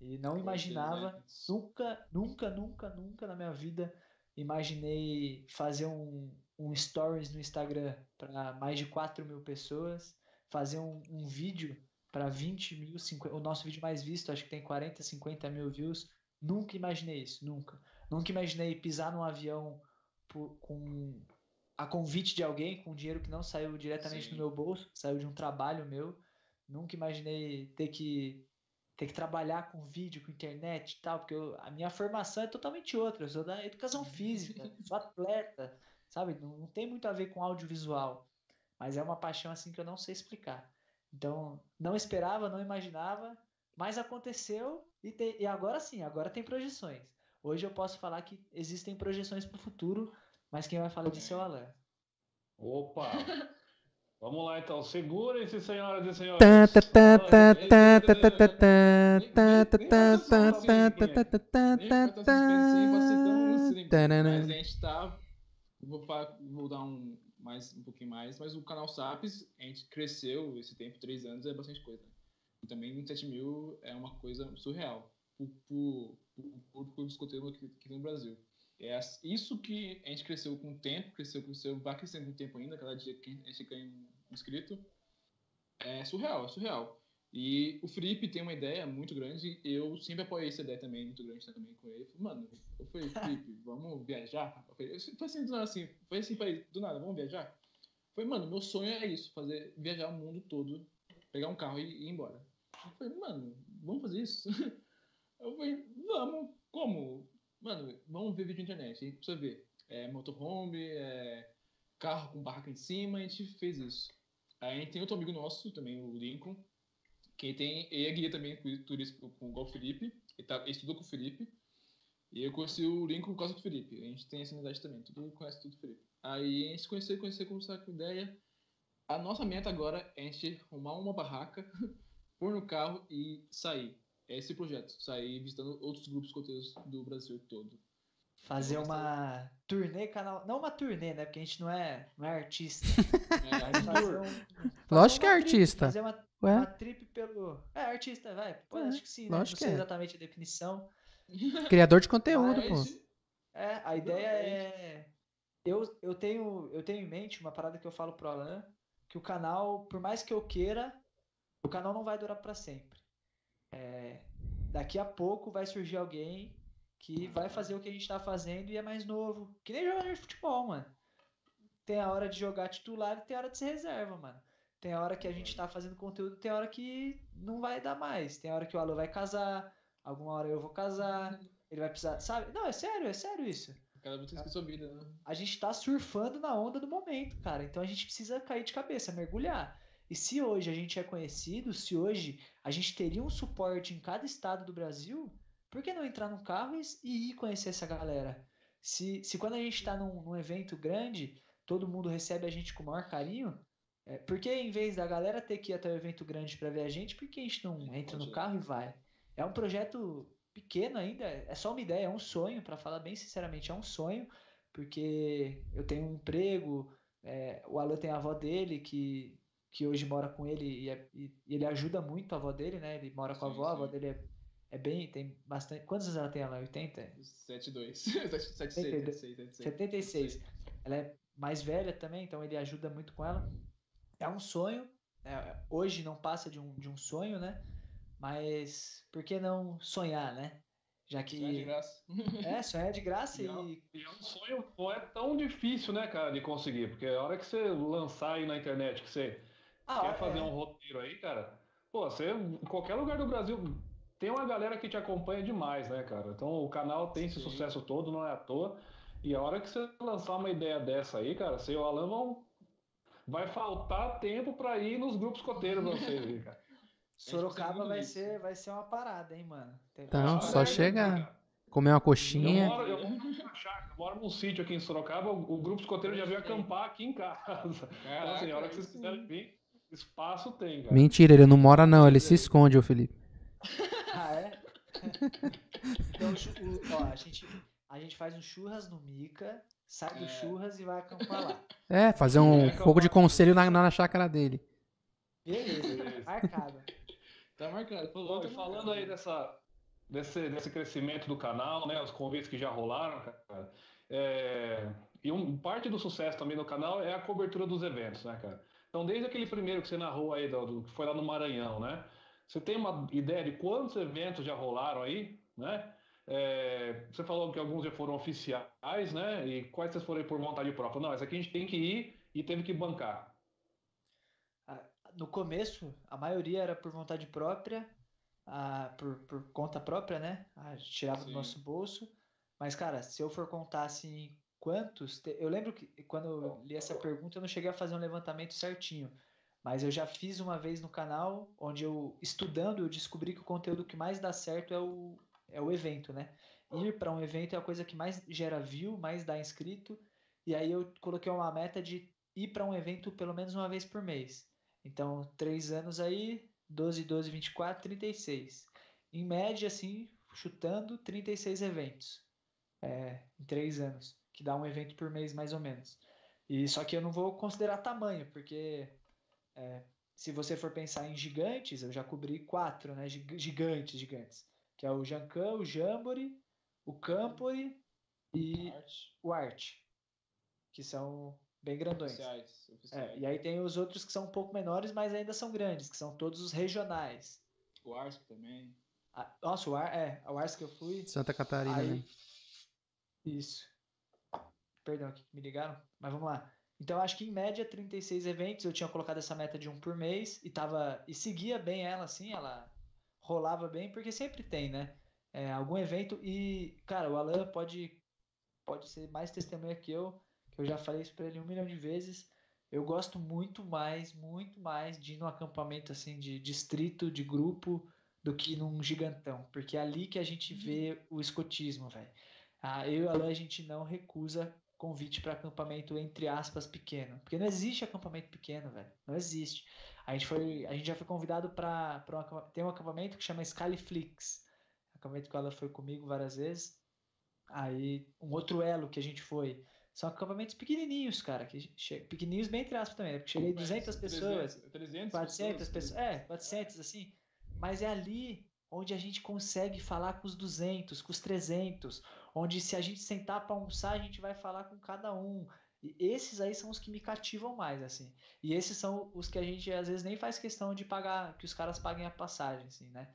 E não imaginava, nunca, nunca, nunca, nunca na minha vida imaginei fazer um, um stories no Instagram para mais de 4 mil pessoas, fazer um, um vídeo para 20 mil, 50, o nosso vídeo mais visto, acho que tem 40, 50 mil views. Nunca imaginei isso, nunca. Nunca imaginei pisar num avião por- com a convite de alguém, com dinheiro que não saiu diretamente Sim. do meu bolso, saiu de um trabalho meu. Nunca imaginei ter que ter que trabalhar com vídeo, com internet e tal, porque eu- a minha formação é totalmente outra. Eu sou da educação física, sou atleta, sabe? Não, não tem muito a ver com audiovisual, mas é uma paixão assim que eu não sei explicar. Então, não esperava, não imaginava, mas aconteceu e, te- e agora sim, agora tem projeções. Hoje eu posso falar que existem projeções para o futuro, mas quem vai falar disso é o Alan. Opa! Vamos lá então, segurem-se, senhoras e senhores. Mas a gente tá. Vou, dar um, mais, um pouquinho mais, mas o canal SAPS, a gente cresceu esse tempo, três anos, é bastante coisa. E também 27 mil é uma coisa surreal. o por, que eu por aqui no Brasil. É isso que a gente cresceu com o tempo, cresceu, cresceu, vai crescendo com o tempo ainda, cada dia que a gente ganha um inscrito. É surreal, é surreal. E o Felipe tem uma ideia muito grande, eu sempre apoiei essa ideia também, muito grande também com ele. Mano, eu falei, Felipe, vamos viajar? Eu falei, foi assim, do nada, assim, foi assim, falei, do nada, vamos viajar? Falei, mano, meu sonho é isso, fazer, viajar o mundo todo, pegar um carro e, e ir embora. Eu falei, mano, vamos fazer isso? Eu falei, vamos, como? Mano, vamos ver vídeo na internet, a gente precisa ver. É motorhome, é carro com barraca em cima, a gente fez isso. Aí a gente tem outro amigo nosso também, o Lincoln, que tem, ele é guia também turismo com o Felipe, ele, tá, ele estudou com o Felipe, e eu conheci o Lincoln por causa do Felipe, a gente tem essa unidade também, todo conhece tudo do Felipe. Aí a gente conheceu, conheceu, conversar com ideia. A nossa meta agora é a gente arrumar uma barraca, pôr no carro e sair. É esse o projeto, sair visitando outros grupos de conteúdos do Brasil todo. Fazer uma turnê canal. Não uma turnê, né? Porque a gente não é, não é artista. É, Mas fazer um- fazer Lógico que é trip, artista. Fazer uma, Ué? uma trip pelo. É, artista, vai. Pô, É, acho que sim, né? Não sei é. exatamente a definição. Criador de conteúdo, pô. Mas, É, a ideia é. Eu, eu, tenho, eu tenho em mente uma parada que eu falo pro Alan, que o canal, por mais que eu queira, o canal não vai durar pra sempre. É, daqui a pouco vai surgir alguém que vai fazer o que a gente tá fazendo e é mais novo. Que nem jogador de futebol, mano. Tem a hora de jogar titular e tem a hora de ser reserva, mano. Tem a hora que a gente tá fazendo conteúdo, tem a hora que não vai dar mais. Tem a hora que o Alan vai casar, alguma hora eu vou casar, ele vai precisar, sabe? Não, é sério, é sério isso. cada um tem sua vida, né? A gente tá surfando na onda do momento, cara. Então a gente precisa cair de cabeça, mergulhar. E se hoje a gente é conhecido, se hoje a gente teria um suporte em cada estado do Brasil, por que não entrar num carro e, ir conhecer essa galera? Se, se quando a gente tá num, num evento grande, todo mundo recebe a gente com o maior carinho, é, por que em vez da galera ter que ir até o evento grande para ver a gente, por que a gente não entra no carro e vai? É um projeto pequeno ainda, é só uma ideia, é um sonho, para falar bem sinceramente, é um sonho, porque eu tenho um emprego, é, o Alan tem a avó dele que, que hoje mora com ele e, é, e, e ele ajuda muito a avó dele, né? Ele mora com a Sim, avó, a avó sim. dele é, é bem, tem bastante. Quantos anos ela tem, Alan? 80? 7-2. 76, 76, 76. 76. Ela é mais velha também, então ele ajuda muito com ela. É um sonho. é, hoje não passa de um, de um sonho, né? Mas por que não sonhar, né? Já que. É de graça. É, sonhar é de graça Não. e. E é um sonho não é tão difícil, né, cara, de conseguir. Porque a hora que você lançar aí na internet, que você Ah, quer fazer é. um roteiro aí, cara, pô, você, em qualquer lugar do Brasil, tem uma galera que te acompanha demais, né, cara? Então o canal tem esse Sim. sucesso todo, não é à toa. E a hora que você lançar uma ideia dessa aí, cara, você e o Alan vão. Vai faltar tempo pra ir nos grupos coteiros pra vocês, aí, cara. Sorocaba vai ser, vai ser uma parada, hein, mano. Tem- Então, só é, chega, cara. comer uma Eu coxinha. moro, eu moro chácara, eu moro num sítio aqui em Sorocaba, o, o grupo escoteiro já veio acampar aqui em casa. Então, assim, a hora que vocês isso quiserem vir, espaço tem, cara. Mentira, ele não mora não, ele se esconde, ô Felipe. Ah, é? então, o ó, a, gente, a gente faz um churras no Mica, sai do É. churras e vai acampar lá. É, fazer um É, fogo de conselho na, na chácara dele. Beleza, Beleza. marcado. Tá marcado. E tá falando marcado. aí dessa, desse, desse crescimento do canal, né, os convites que já rolaram, cara, é, e um, parte do sucesso também do canal é a cobertura dos eventos, né, cara? Então, desde aquele primeiro que você narrou aí, do, do- que foi lá no Maranhão, né? Você tem uma ideia de quantos eventos já rolaram aí, né? É, você falou que alguns já foram oficiais, né? E quais vocês foram aí por vontade própria? Não, esse aqui a gente tem que ir e teve que bancar. No começo, a maioria era por vontade própria, ah, por, por conta própria, né? A gente tirava do Sim. nosso bolso. Mas, cara, se eu for contar assim, quantos. te- Eu lembro que quando eu li essa pergunta, eu não cheguei a fazer um levantamento certinho. Mas eu já fiz uma vez no canal, onde eu, estudando, eu descobri que o conteúdo que mais dá certo é o, é o evento, né? Ir para um evento é a coisa que mais gera view, mais dá inscrito. E aí eu coloquei uma meta de ir para um evento pelo menos uma vez por mês. Então, três anos aí, 12, 12, 24, 36. Em média, assim, chutando, 36 eventos é, em três anos, que dá um evento por mês mais ou menos. E só que eu não vou considerar tamanho, porque é, se você for pensar em gigantes, eu já cobri quatro, né? Gig- Gigantes, gigantes. Que é o Jancan, o Jamboree, o Campori e Arte. o Art. Que são bem grandões. Oficiais. É, oficiais. e aí tem os outros que são um pouco menores, mas ainda são grandes, que são todos os regionais. O Arsk também. Ah, nossa, o Ar, é, o Ars que eu fui. Santa Catarina, Aí, né? isso. Perdão, aqui que me ligaram, mas vamos lá. Então, acho que em média 36 eventos, eu tinha colocado essa meta de um por mês e tava e seguia bem ela assim, ela rolava bem, porque sempre tem, né? É, algum evento e, cara, o Alan pode pode ser mais testemunha que eu, que eu já falei isso pra ele um milhão de vezes. Eu gosto muito mais, muito mais de ir num acampamento assim de distrito, de grupo, do que num gigantão, porque é ali que a gente vê o escotismo, velho. Ah, eu e o Alan, a gente não recusa convite para acampamento, entre aspas, pequeno. Porque não existe acampamento pequeno, velho. Não existe. A gente, foi, a gente já foi convidado para um, tem um acampamento que chama Skyflix. Acampamento que Alan foi comigo várias vezes. Aí, um outro elo que a gente foi. São acampamentos pequenininhos, cara. Que che... Pequenininhos bem entre aspas também, né? Porque cheguei 200 pessoas. 300, 300 400 pessoas, é, 400 assim. Mas é ali onde a gente consegue falar com os 200, com os 300, onde se a gente sentar para almoçar, a gente vai falar com cada um. E esses aí são os que me cativam mais, assim. E esses são os que a gente às vezes nem faz questão de pagar, que os caras paguem a passagem, assim, né?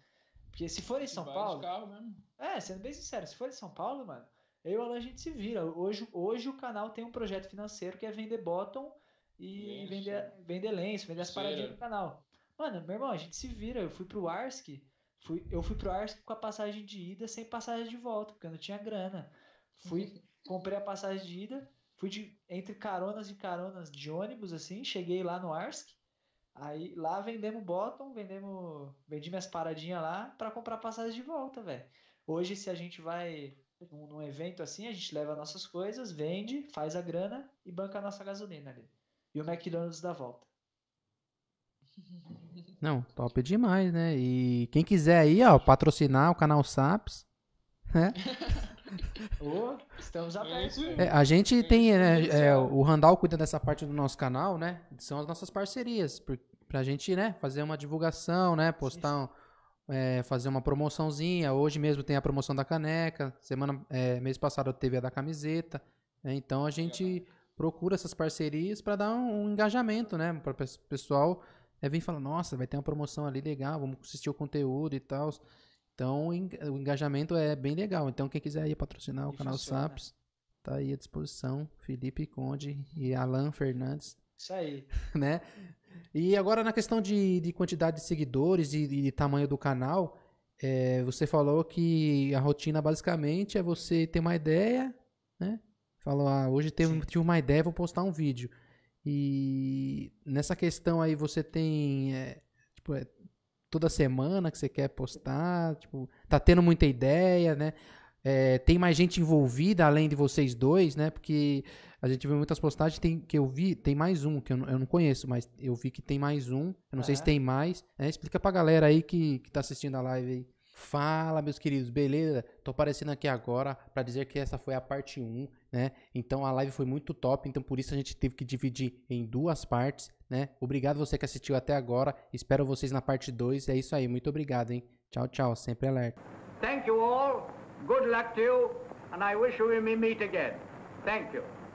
Porque se for em São Paulo, carro mesmo. é, sendo bem sincero, se for de São Paulo, mano, eu e o Alan a gente se vira. Hoje, hoje o canal tem um projeto financeiro que é vender bottom e Lenço. vender, vender lenço, vender as paradinhas do canal. Mano, meu irmão, a gente se vira. Eu fui pro Arsk, fui, eu fui pro Arsk com a passagem de ida sem passagem de volta, porque eu não tinha grana. Fui, comprei a passagem de ida, fui de, entre caronas e caronas de ônibus, assim, cheguei lá no Arsk. Aí lá vendemos bottom, vendemos, vendi minhas paradinhas lá pra comprar passagem de volta, velho. Hoje, se a gente vai num, num evento assim, a gente leva nossas coisas, vende, faz a grana e banca a nossa gasolina ali. E o McDonald's dá volta. Não, top demais, né? E quem quiser aí, ó, patrocinar o canal Saps, né? Ô, estamos abertos. isso aí. É, a gente tem, né, é, é. o Randall cuida dessa parte do nosso canal, né? São as nossas parcerias, por, pra gente, né, fazer uma divulgação, né, postar, um- é, fazer uma promoçãozinha. Hoje mesmo tem a promoção da caneca, semana, é, mês passado teve a da camiseta, né? Então a gente procura essas parcerias para dar um, um engajamento, né, para o pessoal é, vir falar, nossa, vai ter uma promoção ali legal, vamos assistir o conteúdo e tal. Então o en- o engajamento é bem legal. Então quem quiser aí patrocinar o E canal funciona. Saps, Tá aí à disposição, Felipe Conde e Alan Fernandes, Isso aí. né? E agora na questão de, de quantidade de seguidores e de, tamanho do canal, é, você falou que a rotina basicamente é você ter uma ideia, né? Falou, ah, hoje tive, tive uma ideia, vou postar um vídeo. E nessa questão aí você tem, é, tipo, é toda semana que você quer postar, tipo, tá tendo muita ideia, né? É, tem mais gente envolvida além de vocês dois, né? Porque a gente viu muitas postagens tem, que eu vi, tem mais um, que eu não, eu não conheço, mas eu vi que tem mais um. Eu não sei se Aham. tem mais. né? Explica pra galera aí que, que tá assistindo a live aí. Fala, meus queridos, beleza? Tô aparecendo aqui agora pra dizer que essa foi a parte 1, né? Então a live foi muito top, então por isso a gente teve que dividir em duas partes, né? Obrigado você que assistiu até agora. Espero vocês na parte 2. É isso aí, muito obrigado, hein? Tchau, tchau, sempre alerta. Thank you all. Good luck to you. And I wish we may meet again. Thank you.